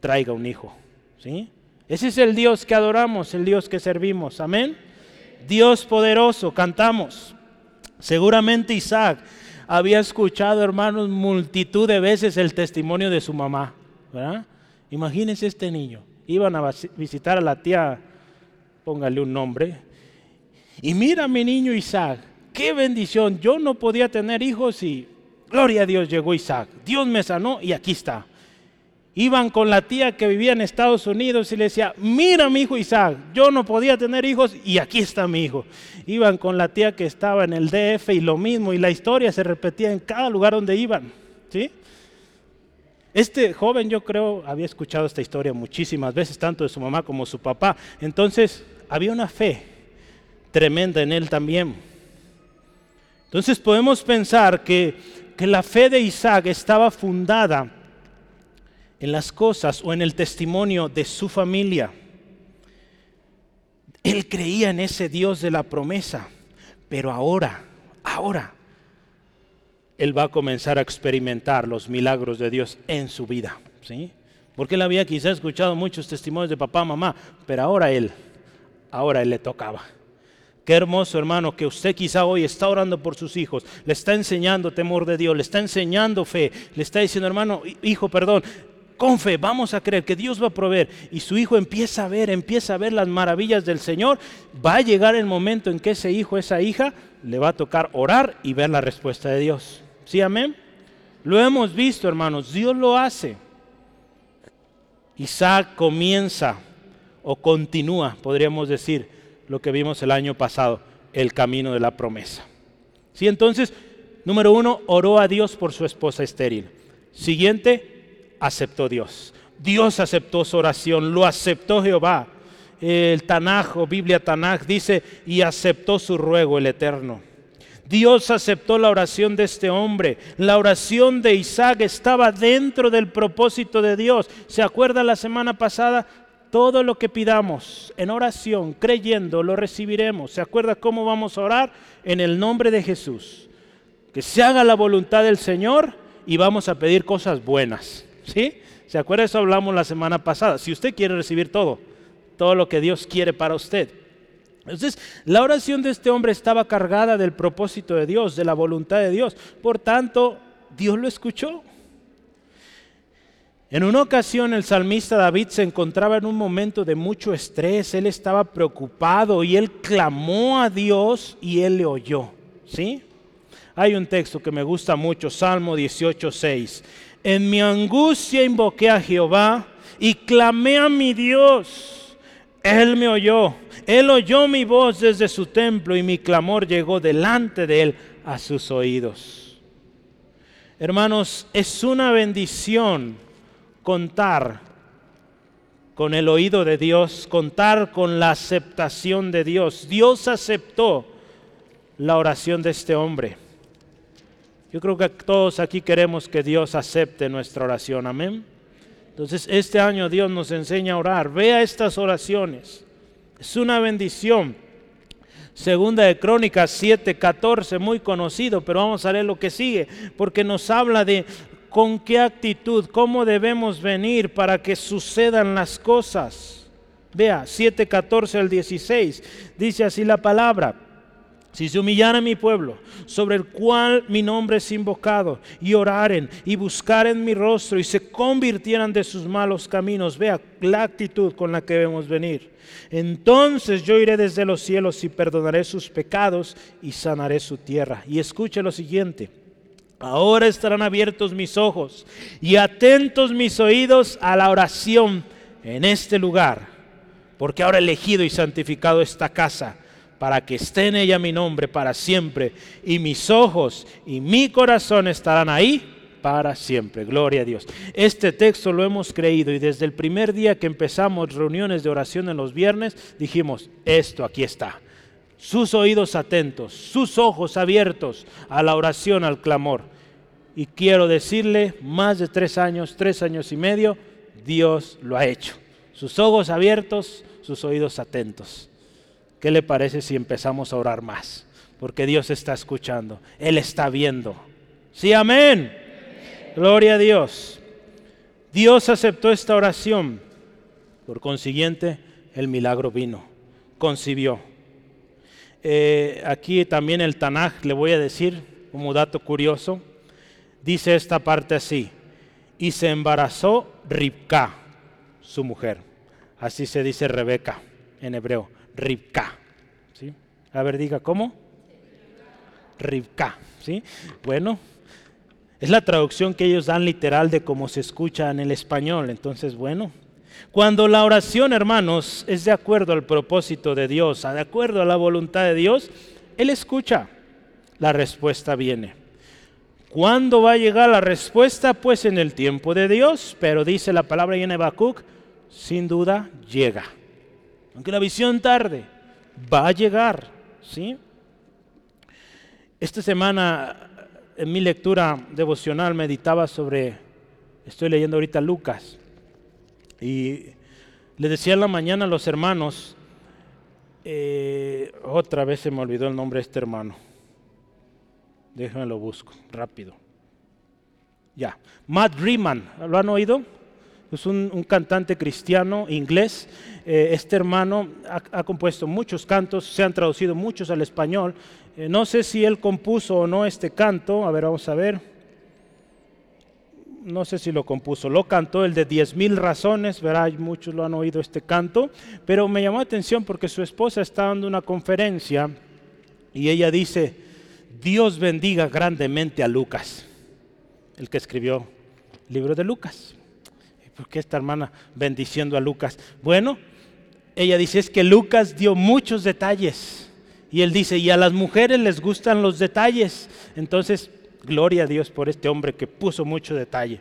traiga un hijo. ¿sí? Ese es el Dios que adoramos, el Dios que servimos. Amén. Dios poderoso, cantamos. Seguramente Isaac había escuchado, hermanos, multitud de veces el testimonio de su mamá. Imagínense este niño. Iban a visitar a la tía, póngale un nombre, y mira mi niño Isaac, qué bendición. Yo no podía tener hijos y gloria a Dios llegó Isaac. Dios me sanó y aquí está. Iban con la tía que vivía en Estados Unidos y le decía, mira mi hijo Isaac, yo no podía tener hijos y aquí está mi hijo. Iban con la tía que estaba en el DF y lo mismo y la historia se repetía en cada lugar donde iban. ¿sí? Este joven yo creo había escuchado esta historia muchísimas veces, tanto de su mamá como de su papá. Entonces había una fe tremenda en él también. Entonces podemos pensar que, que la fe de Isaac estaba fundada en las cosas o en el testimonio de su familia. Él creía en ese Dios de la promesa, pero ahora, ahora, él va a comenzar a experimentar los milagros de Dios en su vida, ¿sí? Porque él había quizás escuchado muchos testimonios de papá, mamá, pero ahora él, ahora él le tocaba. Qué hermoso, hermano, que usted quizá hoy está orando por sus hijos, le está enseñando temor de Dios, le está enseñando fe, le está diciendo, hermano, hijo, perdón, con fe, vamos a creer que Dios va a proveer. Y su hijo empieza a ver, empieza a ver las maravillas del Señor. Va a llegar el momento en que ese hijo, esa hija, le va a tocar orar y ver la respuesta de Dios. ¿Sí, amén? Lo hemos visto, hermanos, Dios lo hace. Isaac comienza o continúa, podríamos decir, lo que vimos el año pasado, el camino de la promesa. ¿Sí? Entonces, número uno, oró a Dios por su esposa estéril. Siguiente, aceptó Dios. Dios aceptó su oración, lo aceptó Jehová. El Tanaj o Biblia Tanaj dice, y aceptó su ruego el Eterno. Dios aceptó la oración de este hombre. La oración de Isaac estaba dentro del propósito de Dios. ¿Se acuerda la semana pasada? todo lo que pidamos en oración, creyendo, lo recibiremos. ¿Se acuerda cómo vamos a orar? En el nombre de Jesús. Que se haga la voluntad del Señor y vamos a pedir cosas buenas. ¿Sí? ¿Se acuerda? Eso hablamos la semana pasada. Si usted quiere recibir todo, todo lo que Dios quiere para usted. Entonces, la oración de este hombre estaba cargada del propósito de Dios, de la voluntad de Dios. Por tanto, Dios lo escuchó. En una ocasión el salmista David se encontraba en un momento de mucho estrés, él estaba preocupado y él clamó a Dios y él le oyó. ¿Sí? Hay un texto que me gusta mucho, Salmo 18:6. En mi angustia invoqué a Jehová y clamé a mi Dios. Él me oyó, él oyó mi voz desde su templo y mi clamor llegó delante de él a sus oídos. Hermanos, es una bendición contar con el oído de Dios, contar con la aceptación de Dios. Dios aceptó la oración de este hombre. Yo creo que todos aquí queremos que Dios acepte nuestra oración, amén. Entonces este año Dios nos enseña a orar. Vea estas oraciones. Es una bendición. Segunda de Crónicas 7:14, muy conocido, pero vamos a leer lo que sigue, porque nos habla de con qué actitud, cómo debemos venir para que sucedan las cosas. Vea, 7:14 al 16, dice así la palabra. Si se humillara mi pueblo, sobre el cual mi nombre es invocado, y oraren y buscaren mi rostro y se convirtieran de sus malos caminos, vea la actitud con la que debemos venir. Entonces yo iré desde los cielos y perdonaré sus pecados y sanaré su tierra. Y escuche lo siguiente. Ahora estarán abiertos mis ojos y atentos mis oídos a la oración en este lugar, porque ahora elegido y santificado esta casa para que esté en ella mi nombre para siempre, y mis ojos y mi corazón estarán ahí para siempre. Gloria a Dios. Este texto lo hemos creído y desde el primer día que empezamos reuniones de oración en los viernes, dijimos, esto aquí está sus oídos atentos, sus ojos abiertos a la oración, al clamor. Y quiero decirle, más de tres años, tres años y medio, Dios lo ha hecho. Sus ojos abiertos, sus oídos atentos. ¿Qué le parece si empezamos a orar más? Porque Dios está escuchando, Él está viendo. Sí, amén. Gloria a Dios. Dios aceptó esta oración. Por consiguiente, el milagro vino, concibió. Eh, aquí también el Tanaj, le voy a decir como dato curioso, dice esta parte así, y se embarazó Ribka, su mujer. Así se dice Rebeca en hebreo, Ribka. ¿sí? A ver, diga, ¿cómo? Ribka. ¿sí? Bueno, es la traducción que ellos dan literal de cómo se escucha en el español. Entonces, bueno, cuando la oración, hermanos, es de acuerdo al propósito de Dios, de acuerdo a la voluntad de Dios, Él escucha, la respuesta viene. ¿Cuándo va a llegar la respuesta? Pues en el tiempo de Dios, pero dice la palabra en Habacuc, sin duda llega. Aunque la visión tarde, va a llegar, ¿sí? Esta semana en mi lectura devocional meditaba sobre, estoy leyendo ahorita Lucas, y le decía en la mañana a los hermanos, eh, otra vez se me olvidó el nombre de este hermano. Déjenme lo busco, rápido. Ya, Matt Riemann, ¿lo han oído? Es un, cantante cristiano inglés. Eh, este hermano ha, compuesto muchos cantos, se han traducido muchos al español. Eh, no sé si él compuso o no este canto, a ver, vamos a ver no sé si lo compuso, lo cantó el de Diez mil razones, verá, muchos lo han oído este canto, pero me llamó la atención porque su esposa está dando una conferencia y ella dice, Dios bendiga grandemente a Lucas, el que escribió el libro de Lucas. ¿Por qué esta hermana bendiciendo a Lucas? Bueno, ella dice, es que Lucas dio muchos detalles. Y él dice, y a las mujeres les gustan los detalles. Entonces, Gloria a Dios por este hombre que puso mucho detalle.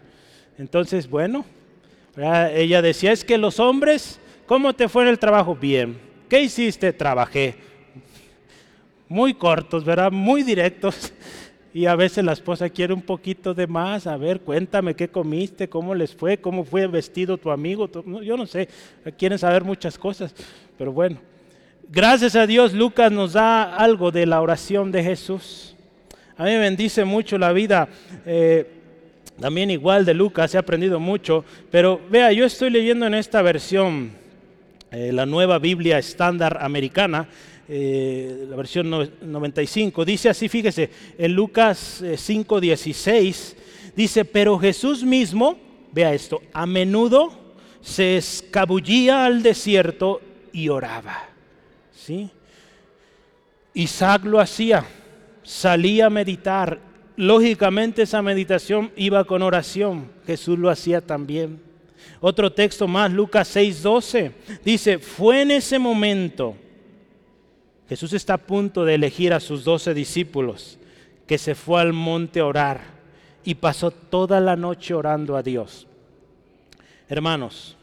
Entonces, bueno, ella decía, es que los hombres, ¿cómo te fue en el trabajo? Bien. ¿Qué hiciste? Trabajé. Muy cortos, ¿verdad? Muy directos. Y a veces la esposa quiere un poquito de más. A ver, cuéntame qué comiste, cómo les fue, cómo fue vestido tu amigo. Yo no sé, quieren saber muchas cosas. Pero bueno, gracias a Dios Lucas nos da algo de la oración de Jesús. A mí me bendice mucho la vida. Eh, también igual de Lucas, he aprendido mucho, pero vea, yo estoy leyendo en esta versión, eh, la nueva Biblia estándar americana, eh, la versión 95, dice así, fíjese, en Lucas 5:16, eh, dice, pero Jesús mismo, vea esto, a menudo se escabullía al desierto y oraba. ¿Sí? Isaac lo hacía, salía a meditar lógicamente esa meditación iba con oración. Jesús lo hacía también. Otro texto más, Lucas 6:12, dice, fue en ese momento, Jesús está a punto de elegir a sus doce discípulos, que se fue al monte a orar y pasó toda la noche orando a Dios. Hermanos,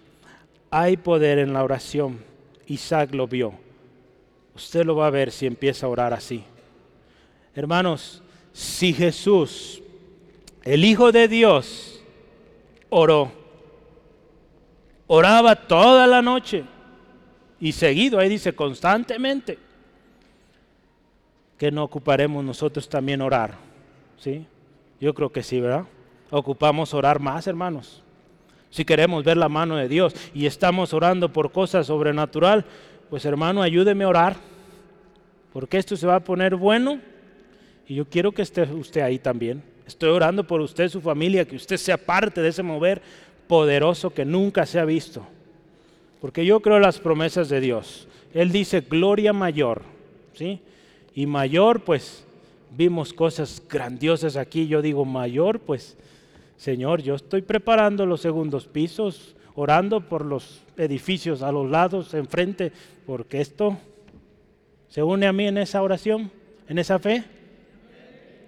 hay poder en la oración. Isaac lo vio. Usted lo va a ver si empieza a orar así. Hermanos, si Jesús, el Hijo de Dios, oró, oraba toda la noche y seguido, ahí dice constantemente, que no ocuparemos nosotros también orar. ¿Sí? Yo creo que sí, ¿verdad? Ocupamos orar más, hermanos. Si queremos ver la mano de Dios y estamos orando por cosas sobrenatural, pues hermano, ayúdeme a orar, porque esto se va a poner bueno y yo quiero que esté usted ahí también. Estoy orando por usted, su familia, que usted sea parte de ese mover poderoso que nunca se ha visto. Porque yo creo las promesas de Dios. Él dice gloria mayor, ¿sí? Y mayor, pues vimos cosas grandiosas aquí. Yo digo mayor, pues Señor, yo estoy preparando los segundos pisos, orando por los edificios a los lados, enfrente, porque esto se une a mí en esa oración, en esa fe.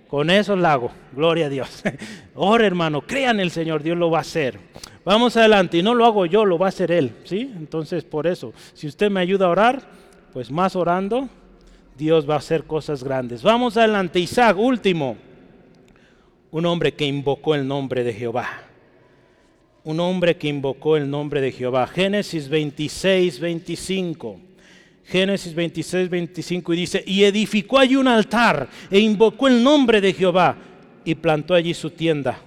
Con eso lo hago, gloria a Dios. Ora hermano, crean el Señor, Dios lo va a hacer. Vamos adelante, y no lo hago yo, lo va a hacer Él, ¿sí? Entonces por eso, si usted me ayuda a orar, pues más orando, Dios va a hacer cosas grandes. Vamos adelante, Isaac, último. Un hombre que invocó el nombre de Jehová. Un hombre que invocó el nombre de Jehová. Génesis 26, 25. Génesis 26, 25 y dice, y edificó allí un altar e invocó el nombre de Jehová y plantó allí su tienda.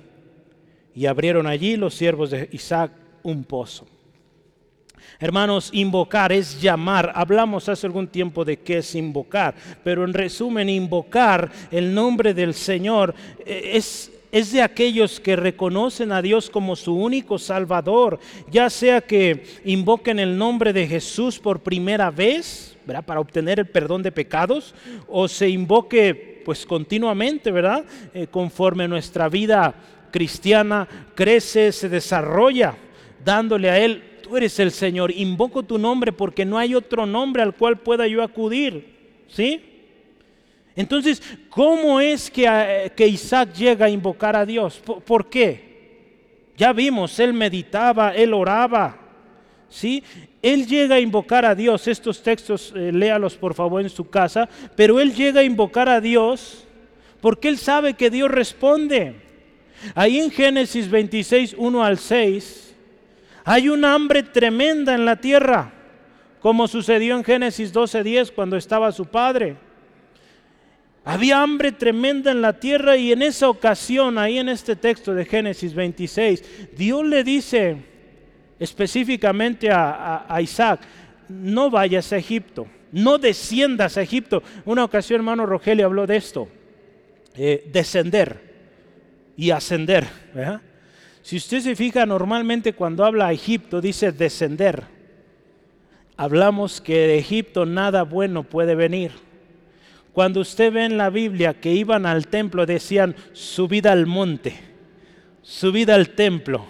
Y abrieron allí los siervos de Isaac un pozo. Hermanos, invocar es llamar. Hablamos hace algún tiempo de qué es invocar, pero en resumen, invocar el nombre del Señor eh, es es de aquellos que reconocen a Dios como su único Salvador, ya sea que invoquen el nombre de Jesús por primera vez, ¿verdad? Para obtener el perdón de pecados, o se invoque pues continuamente, ¿verdad? Eh, conforme nuestra vida cristiana crece, se desarrolla, dándole a Él, eres el Señor, invoco tu nombre porque no hay otro nombre al cual pueda yo acudir, ¿sí? Entonces, ¿cómo es que, que, Isaac llega a invocar a Dios? ¿Por, qué? Ya vimos, él meditaba, él oraba, ¿sí? Él llega a invocar a Dios. Estos textos, eh, léalos por favor en su casa. Pero él llega a invocar a Dios porque él sabe que Dios responde. Ahí en Génesis 26, 1 al 6, hay un hambre tremenda en la tierra, como sucedió en Génesis 12, 10 cuando estaba su padre. Había hambre tremenda en la tierra y en esa ocasión, ahí en este texto de Génesis 26, Dios le dice específicamente a, Isaac, no vayas a Egipto, no desciendas a Egipto. Una ocasión, hermano Rogelio habló de esto, eh, descender y ascender. Si usted se fija, normalmente cuando habla a Egipto dice descender. Hablamos que de Egipto nada bueno puede venir cuando usted ve en la Biblia que iban al templo, decían subida al monte, subida al templo,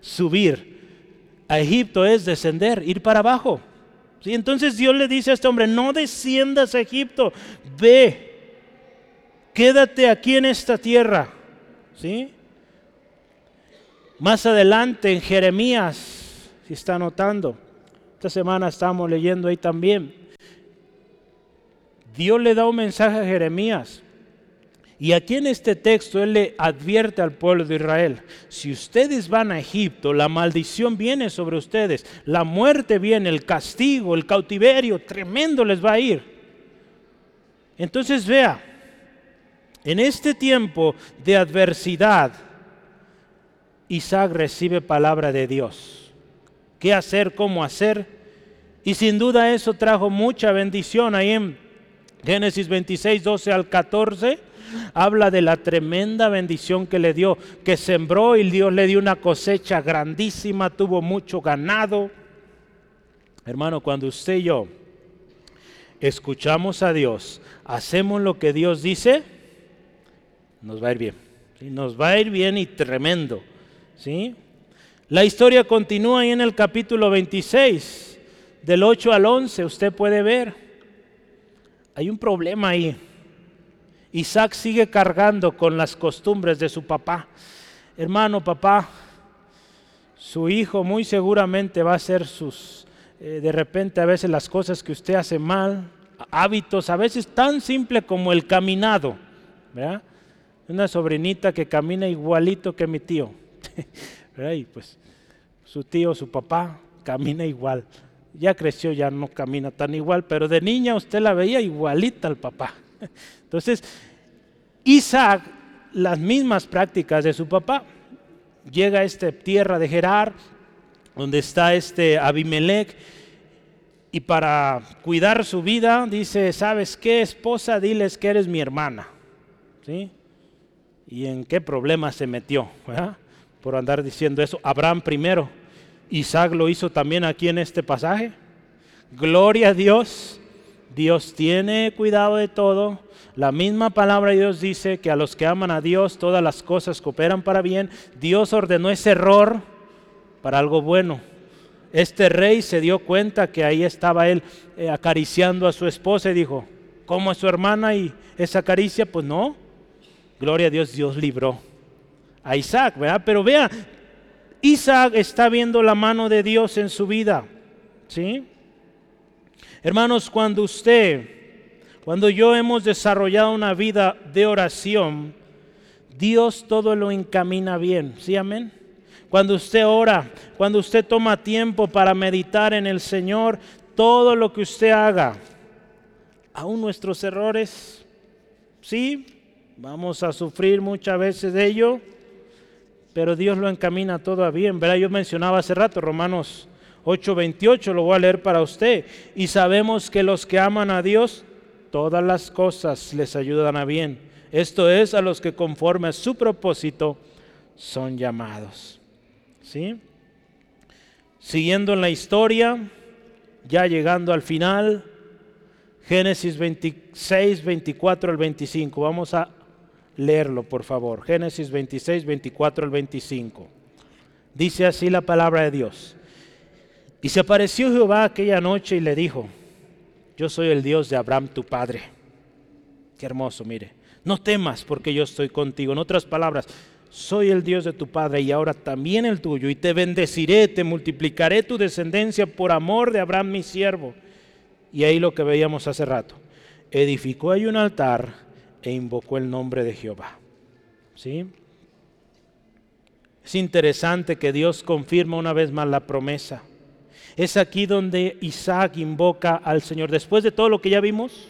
subir. A Egipto es descender, ir para abajo. ¿Sí? Entonces Dios le dice a este hombre, no desciendas a Egipto, ve, quédate aquí en esta tierra. ¿Sí? Más adelante en Jeremías, si está notando, esta semana estamos leyendo ahí también Dios le da un mensaje a Jeremías. Y aquí en este texto Él le advierte al pueblo de Israel, si ustedes van a Egipto, la maldición viene sobre ustedes, la muerte viene, el castigo, el cautiverio, tremendo les va a ir. Entonces vea, en este tiempo de adversidad, Isaac recibe palabra de Dios. ¿Qué hacer? ¿Cómo hacer? Y sin duda eso trajo mucha bendición. Ahí en Génesis 26, 12 al 14, habla de la tremenda bendición que le dio, que sembró y Dios le dio una cosecha grandísima, tuvo mucho ganado. Hermano, cuando usted y yo escuchamos a Dios, hacemos lo que Dios dice, nos va a ir bien. Nos va a ir bien y tremendo. ¿Sí? La historia continúa ahí en el capítulo 26, del 8 al 11, usted puede ver. Hay un problema ahí. Isaac sigue cargando con las costumbres de su papá. Hermano, papá, su hijo muy seguramente va a hacer sus, eh, de repente a veces las cosas que usted hace mal, hábitos, a veces tan simple como el caminado. ¿verdad? Una sobrinita que camina igualito que mi tío. Y pues su tío, su papá, camina igual. Ya creció, ya no camina tan igual, pero de niña usted la veía igualita al papá. Entonces, Isaac, las mismas prácticas de su papá. Llega a esta tierra de Gerar, donde está este Abimelech, y para cuidar su vida dice, ¿sabes qué, esposa? Diles que eres mi hermana. ¿Sí? ¿Y en qué problema se metió? Por andar diciendo eso. Abraham primero. Isaac lo hizo también aquí en este pasaje. Gloria a Dios. Dios tiene cuidado de todo. La misma palabra de Dios dice que a los que aman a Dios todas las cosas cooperan para bien. Dios ordenó ese error para algo bueno. Este rey se dio cuenta que ahí estaba él eh, acariciando a su esposa y dijo, ¿cómo es su hermana y esa caricia? Pues no, gloria a Dios, Dios libró a Isaac, ¿verdad? Pero vea, Isaac está viendo la mano de Dios en su vida, ¿sí? Hermanos, cuando usted, cuando yo hemos desarrollado una vida de oración, Dios todo lo encamina bien, ¿sí amén? Cuando usted ora, cuando usted toma tiempo para meditar en el Señor, todo lo que usted haga, aún nuestros errores, sí, Vamos a sufrir muchas veces de ello, pero Dios lo encamina todo a bien. ¿verdad? Yo mencionaba hace rato Romanos 8:28, lo voy a leer para usted. Y sabemos que los que aman a Dios, todas las cosas les ayudan a bien. Esto es a los que conforme a su propósito son llamados. ¿Sí? Siguiendo en la historia, ya llegando al final, Génesis 26, 24 al 25. Vamos a leerlo, por favor. Génesis 26, 24 al 25. Dice así la palabra de Dios. Y se apareció Jehová aquella noche y le dijo, yo soy el Dios de Abraham tu padre. Qué hermoso, mire. No temas porque yo estoy contigo. En otras palabras, soy el Dios de tu padre y ahora también el tuyo. Y te bendeciré, te multiplicaré tu descendencia por amor de Abraham mi siervo. Y ahí lo que veíamos hace rato. Edificó ahí un altar e invocó el nombre de Jehová. ¿Sí? Es interesante que Dios confirma una vez más la promesa. Es aquí donde Isaac invoca al Señor. Después de todo lo que ya vimos,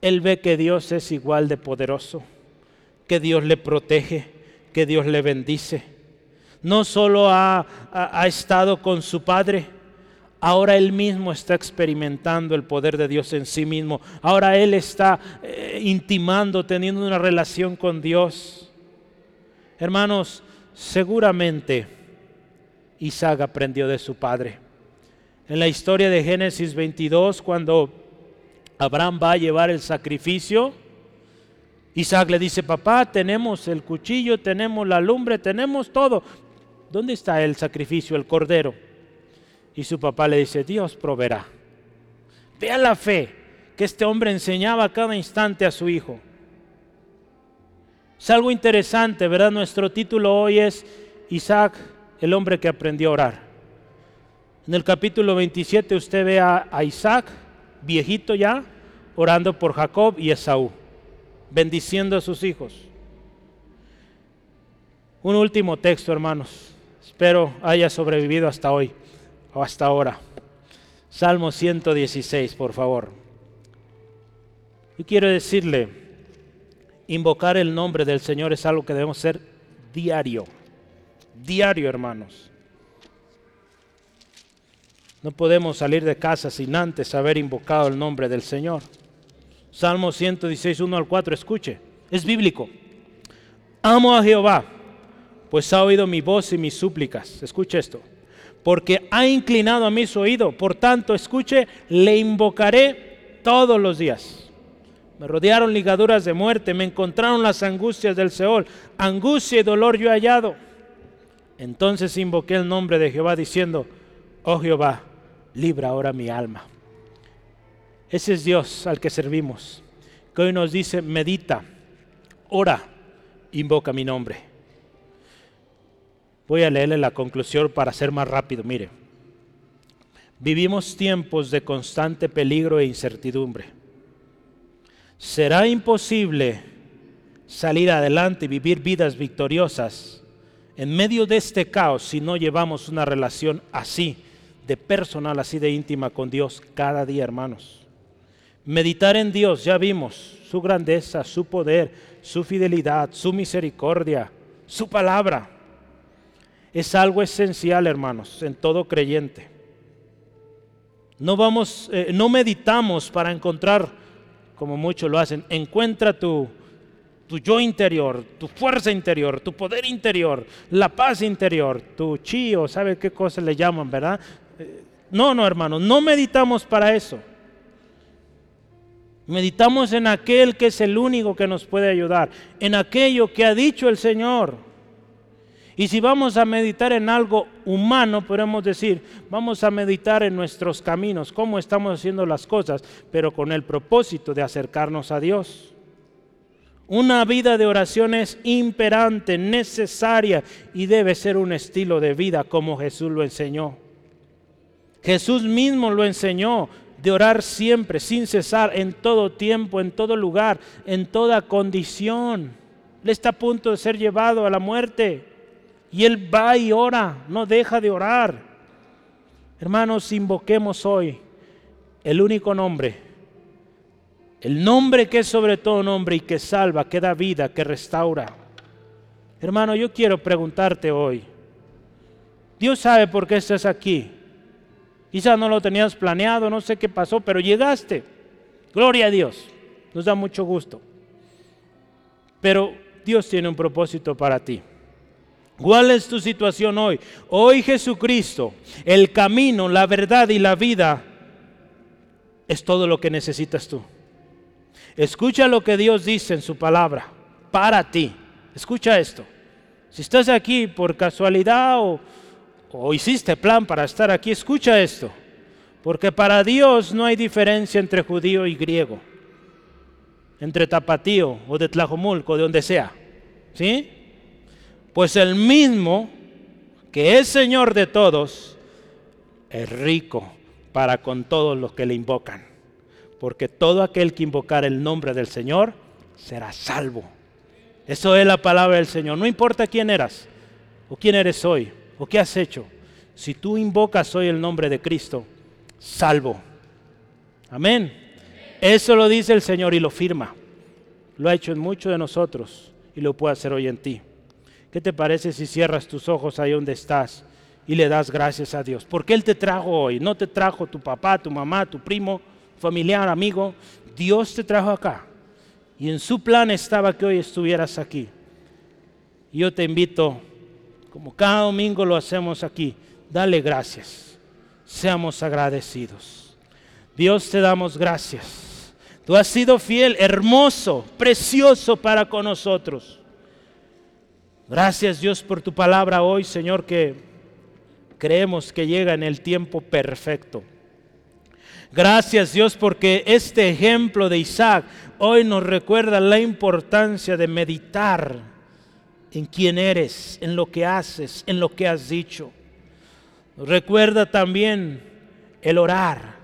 él ve que Dios es igual de poderoso, que Dios le protege, que Dios le bendice. No solo ha, ha estado con su padre, Ahora él mismo está experimentando el poder de Dios en sí mismo. Ahora él está eh, intimando, teniendo una relación con Dios. Hermanos, seguramente Isaac aprendió de su padre. En la historia de Génesis 22, cuando Abraham va a llevar el sacrificio, Isaac le dice, papá, tenemos el cuchillo, tenemos la lumbre, tenemos todo. ¿Dónde está el sacrificio, el cordero? Y su papá le dice, Dios proveerá. Vea la fe que este hombre enseñaba a cada instante a su hijo. Es algo interesante, ¿verdad? Nuestro título hoy es Isaac, el hombre que aprendió a orar. En el capítulo 27 usted ve a, a Isaac, viejito ya, orando por Jacob y Esaú, bendiciendo a sus hijos. Un último texto, hermanos. Espero haya sobrevivido hasta hoy hasta ahora. Salmo 116, por favor. Yo quiero decirle, invocar el nombre del Señor es algo que debemos hacer diario. Diario, hermanos. No podemos salir de casa sin antes haber invocado el nombre del Señor. Salmo 116, 1 al 4, escuche, es bíblico. Amo a Jehová, pues ha oído mi voz y mis súplicas. Escuche esto. Porque ha inclinado a mí su oído. Por tanto, escuche, le invocaré todos los días. Me rodearon ligaduras de muerte, me encontraron las angustias del Seol. Angustia y dolor yo he hallado. Entonces invoqué el nombre de Jehová diciendo, oh Jehová, libra ahora mi alma. Ese es Dios al que servimos, que hoy nos dice, medita, ora, invoca mi nombre. Voy a leerle la conclusión para ser más rápido. Mire, vivimos tiempos de constante peligro e incertidumbre. Será imposible salir adelante y vivir vidas victoriosas en medio de este caos si no llevamos una relación así, de personal, así de íntima con Dios cada día, hermanos. Meditar en Dios, ya vimos su grandeza, su poder, su fidelidad, su misericordia, su palabra. Es algo esencial, hermanos, en todo creyente. No vamos, eh, no meditamos para encontrar, como muchos lo hacen, encuentra tu, tu yo interior, tu fuerza interior, tu poder interior, la paz interior, tu chío, ¿sabe qué cosa le llaman, verdad? Eh, no, no, hermanos, no meditamos para eso. Meditamos en aquel que es el único que nos puede ayudar, en aquello que ha dicho el Señor. Y si vamos a meditar en algo humano, podemos decir, vamos a meditar en nuestros caminos, cómo estamos haciendo las cosas, pero con el propósito de acercarnos a Dios. Una vida de oración es imperante, necesaria y debe ser un estilo de vida como Jesús lo enseñó. Jesús mismo lo enseñó de orar siempre, sin cesar, en todo tiempo, en todo lugar, en toda condición. Él está a punto de ser llevado a la muerte y Él va y ora, no deja de orar. Hermanos, invoquemos hoy el único nombre, el nombre que es sobre todo nombre y que salva, que da vida, que restaura. Hermano, yo quiero preguntarte hoy, Dios sabe por qué estás aquí. Quizás no lo tenías planeado, no sé qué pasó, pero llegaste. Gloria a Dios. Nos da mucho gusto. Pero Dios tiene un propósito para ti. ¿Cuál es tu situación hoy? Hoy Jesucristo, el camino, la verdad y la vida es todo lo que necesitas tú. Escucha lo que Dios dice en su palabra para ti. Escucha esto. Si estás aquí por casualidad o hiciste plan para estar aquí, escucha esto. Porque para Dios no hay diferencia entre judío y griego, entre tapatío o de Tlajomulco, de donde sea. ¿Sí? Pues el mismo que es Señor de todos, es rico para con todos los que le invocan. Porque todo aquel que invocar el nombre del Señor será salvo. Eso es la palabra del Señor. No importa quién eras o quién eres hoy o qué has hecho. Si tú invocas hoy el nombre de Cristo, salvo. Amén. Eso lo dice el Señor y lo firma. Lo ha hecho en muchos de nosotros y lo puede hacer hoy en ti. ¿Qué te parece si cierras tus ojos ahí donde estás y le das gracias a Dios? Porque Él te trajo hoy, no te trajo tu papá, tu mamá, tu primo, familiar, amigo. Dios te trajo acá. Y en su plan estaba que hoy estuvieras aquí. Yo te invito como cada domingo lo hacemos aquí, dale gracias. Seamos agradecidos. Dios te damos gracias. Tú has sido fiel, hermoso, precioso para con nosotros. Gracias Dios por tu palabra hoy, Señor, que creemos que llega en el tiempo perfecto. Gracias Dios porque este ejemplo de Isaac hoy nos recuerda la importancia de meditar en quién eres, en lo que haces, en lo que has dicho. Recuerda también el orar.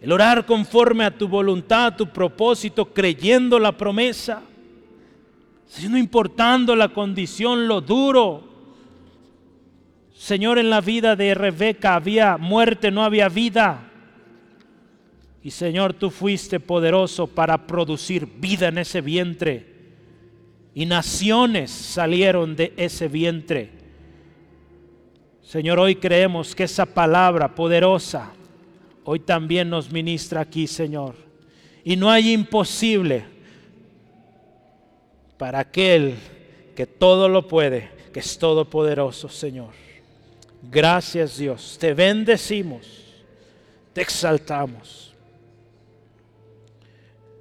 El orar conforme a tu voluntad, a tu propósito, creyendo la promesa. No importando la condición, lo duro. Señor, en la vida de Rebeca había muerte, no había vida. Y Señor, tú fuiste poderoso para producir vida en ese vientre y naciones salieron de ese vientre. Señor, hoy creemos que esa palabra poderosa hoy también nos ministra aquí, Señor. Y no hay imposible para aquel que todo lo puede, que es todopoderoso, Señor. Gracias Dios, te bendecimos, te exaltamos.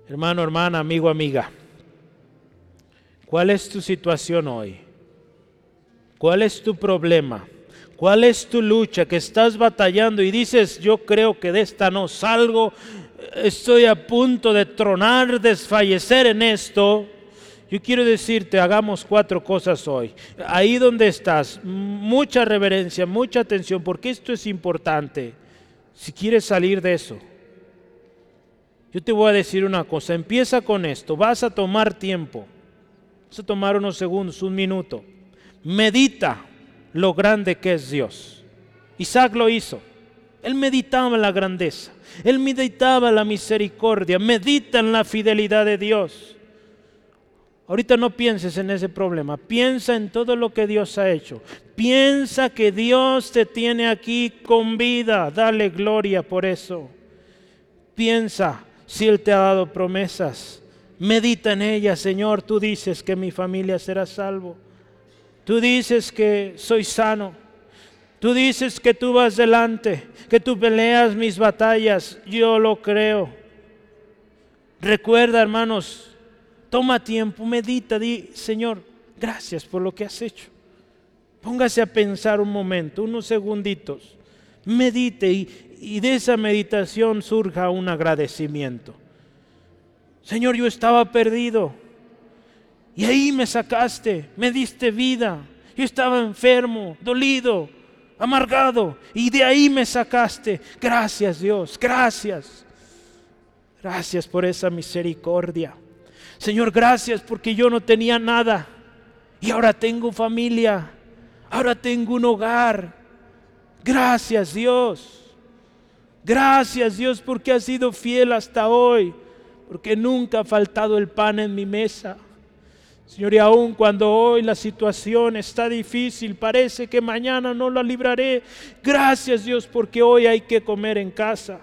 Hermano, hermana, amigo, amiga, ¿cuál es tu situación hoy? ¿Cuál es tu problema? ¿Cuál es tu lucha que estás batallando y dices, yo creo que de esta no salgo, estoy a punto de tronar, desfallecer en esto? Yo quiero decirte, hagamos cuatro cosas hoy. Ahí donde estás, mucha reverencia, mucha atención, porque esto es importante. Si quieres salir de eso, yo te voy a decir una cosa, empieza con esto, vas a tomar tiempo, vas a tomar unos segundos, un minuto. Medita lo grande que es Dios. Isaac lo hizo. Él meditaba en la grandeza, él meditaba en la misericordia, medita en la fidelidad de Dios. Ahorita no pienses en ese problema, piensa en todo lo que Dios ha hecho. Piensa que Dios te tiene aquí con vida, dale gloria por eso. Piensa si Él te ha dado promesas, medita en ellas, Señor, tú dices que mi familia será salvo. Tú dices que soy sano. Tú dices que tú vas delante, que tú peleas mis batallas. Yo lo creo. Recuerda, hermanos, toma tiempo, medita, di, Señor, gracias por lo que has hecho. Póngase a pensar un momento, unos segunditos. Medite y, y de esa meditación surja un agradecimiento. Señor, yo estaba perdido y ahí me sacaste, me diste vida. Yo estaba enfermo, dolido, amargado. Y de ahí me sacaste. Gracias Dios, gracias. Gracias por esa misericordia. Señor, gracias porque yo no tenía nada. Y ahora tengo familia. Ahora tengo un hogar. Gracias Dios. Gracias Dios porque has sido fiel hasta hoy. Porque nunca ha faltado el pan en mi mesa. Señor, y aún cuando hoy la situación está difícil, parece que mañana no la libraré. Gracias Dios porque hoy hay que comer en casa.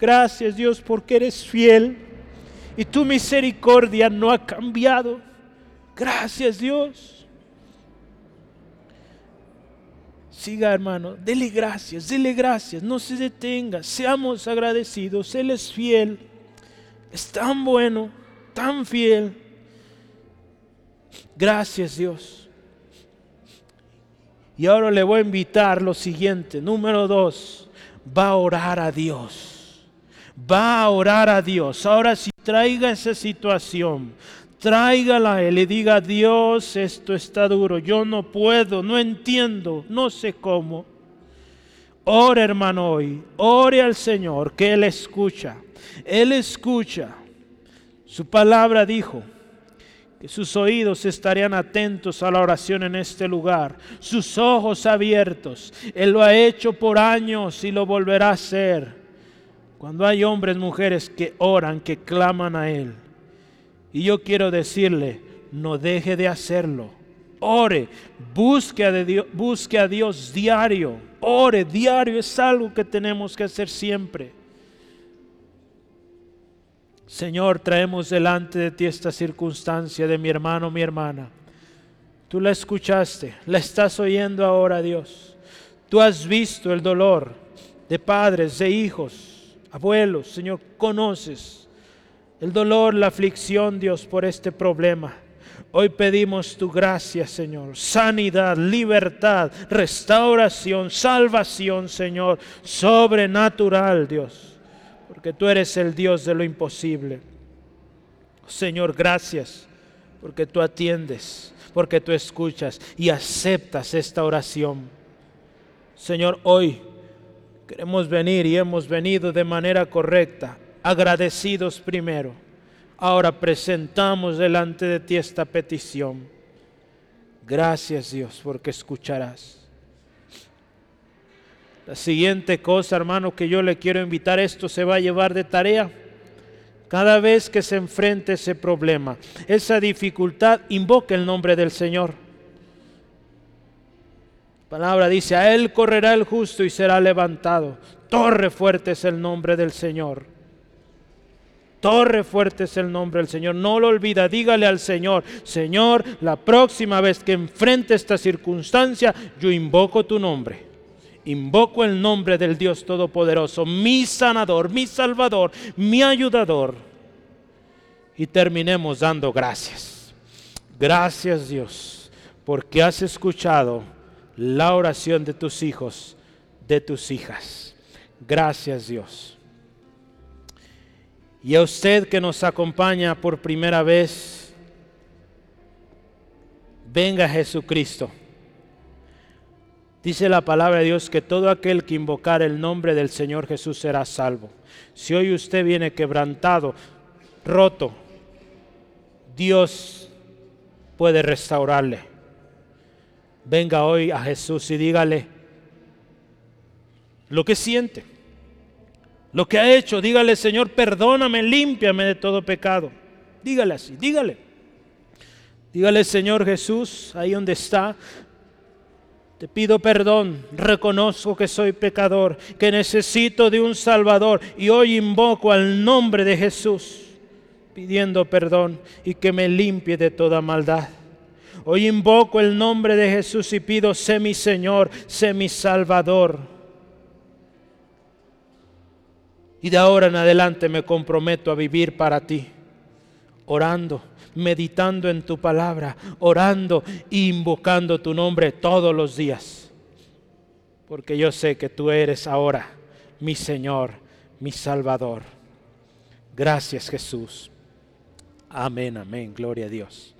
Gracias Dios porque eres fiel y tu misericordia no ha cambiado. Gracias Dios. Siga hermano, dele gracias, dele gracias, no se detenga, seamos agradecidos. Él es fiel, es tan bueno, tan fiel. Gracias Dios. Y ahora le voy a invitar lo siguiente. Número dos, va a orar a Dios. Va a orar a Dios. Ahora si traiga esa situación, tráigala a Él y diga, Dios, esto está duro, yo no puedo, no entiendo, no sé cómo. Ore hermano hoy, ore al Señor, que Él escucha. Él escucha. Su palabra dijo, que sus oídos estarían atentos a la oración en este lugar, sus ojos abiertos. Él lo ha hecho por años y lo volverá a hacer. Cuando hay hombres, mujeres que oran, que claman a Él. Y yo quiero decirle, no deje de hacerlo. Ore, busque a, Dios, diario. Ore diario, es algo que tenemos que hacer siempre. Señor, traemos delante de ti esta circunstancia de mi hermano, mi hermana. Tú la escuchaste, la estás oyendo ahora, Dios. Tú has visto el dolor de padres, de hijos, abuelos, Señor, conoces el dolor, la aflicción, Dios, por este problema. Hoy pedimos tu gracia, Señor, sanidad, libertad, restauración, salvación, Señor, sobrenatural, Dios porque tú eres el Dios de lo imposible. Señor, gracias porque tú atiendes, porque tú escuchas y aceptas esta oración. Señor, hoy queremos venir y hemos venido de manera correcta, agradecidos primero. Ahora presentamos delante de ti esta petición. Gracias Dios porque escucharás. La siguiente cosa, hermano, que yo le quiero invitar, esto se va a llevar de tarea. Cada vez que se enfrente ese problema, esa dificultad, invoque el nombre del Señor. La palabra dice, a Él correrá el justo y será levantado. Torre fuerte es el nombre del Señor. Torre fuerte es el nombre del Señor. No lo olvida, dígale al Señor, Señor, la próxima vez que enfrente esta circunstancia, yo invoco tu nombre. Invoco el nombre del Dios Todopoderoso, mi sanador, mi salvador, mi ayudador. Y terminemos dando gracias. Gracias Dios, porque has escuchado la oración de tus hijos, de tus hijas. Gracias Dios. Y a usted que nos acompaña por primera vez, venga Jesucristo. Dice la palabra de Dios que todo aquel que invocar el nombre del Señor Jesús será salvo. Si hoy usted viene quebrantado, roto, Dios puede restaurarle. Venga hoy a Jesús y dígale lo que siente lo que ha hecho, dígale, Señor, perdóname, límpiame de todo pecado. Dígale así, dígale. Dígale, Señor Jesús, ahí donde está, te pido perdón, reconozco que soy pecador, que necesito de un Salvador y hoy invoco al nombre de Jesús pidiendo perdón y que me limpie de toda maldad. Hoy invoco el nombre de Jesús y pido, sé mi Señor, sé mi Salvador. Y de ahora en adelante me comprometo a vivir para ti, orando, meditando en tu palabra, orando e invocando tu nombre todos los días. Porque yo sé que tú eres ahora mi Señor, mi Salvador. Gracias Jesús. Amén, amén. Gloria a Dios.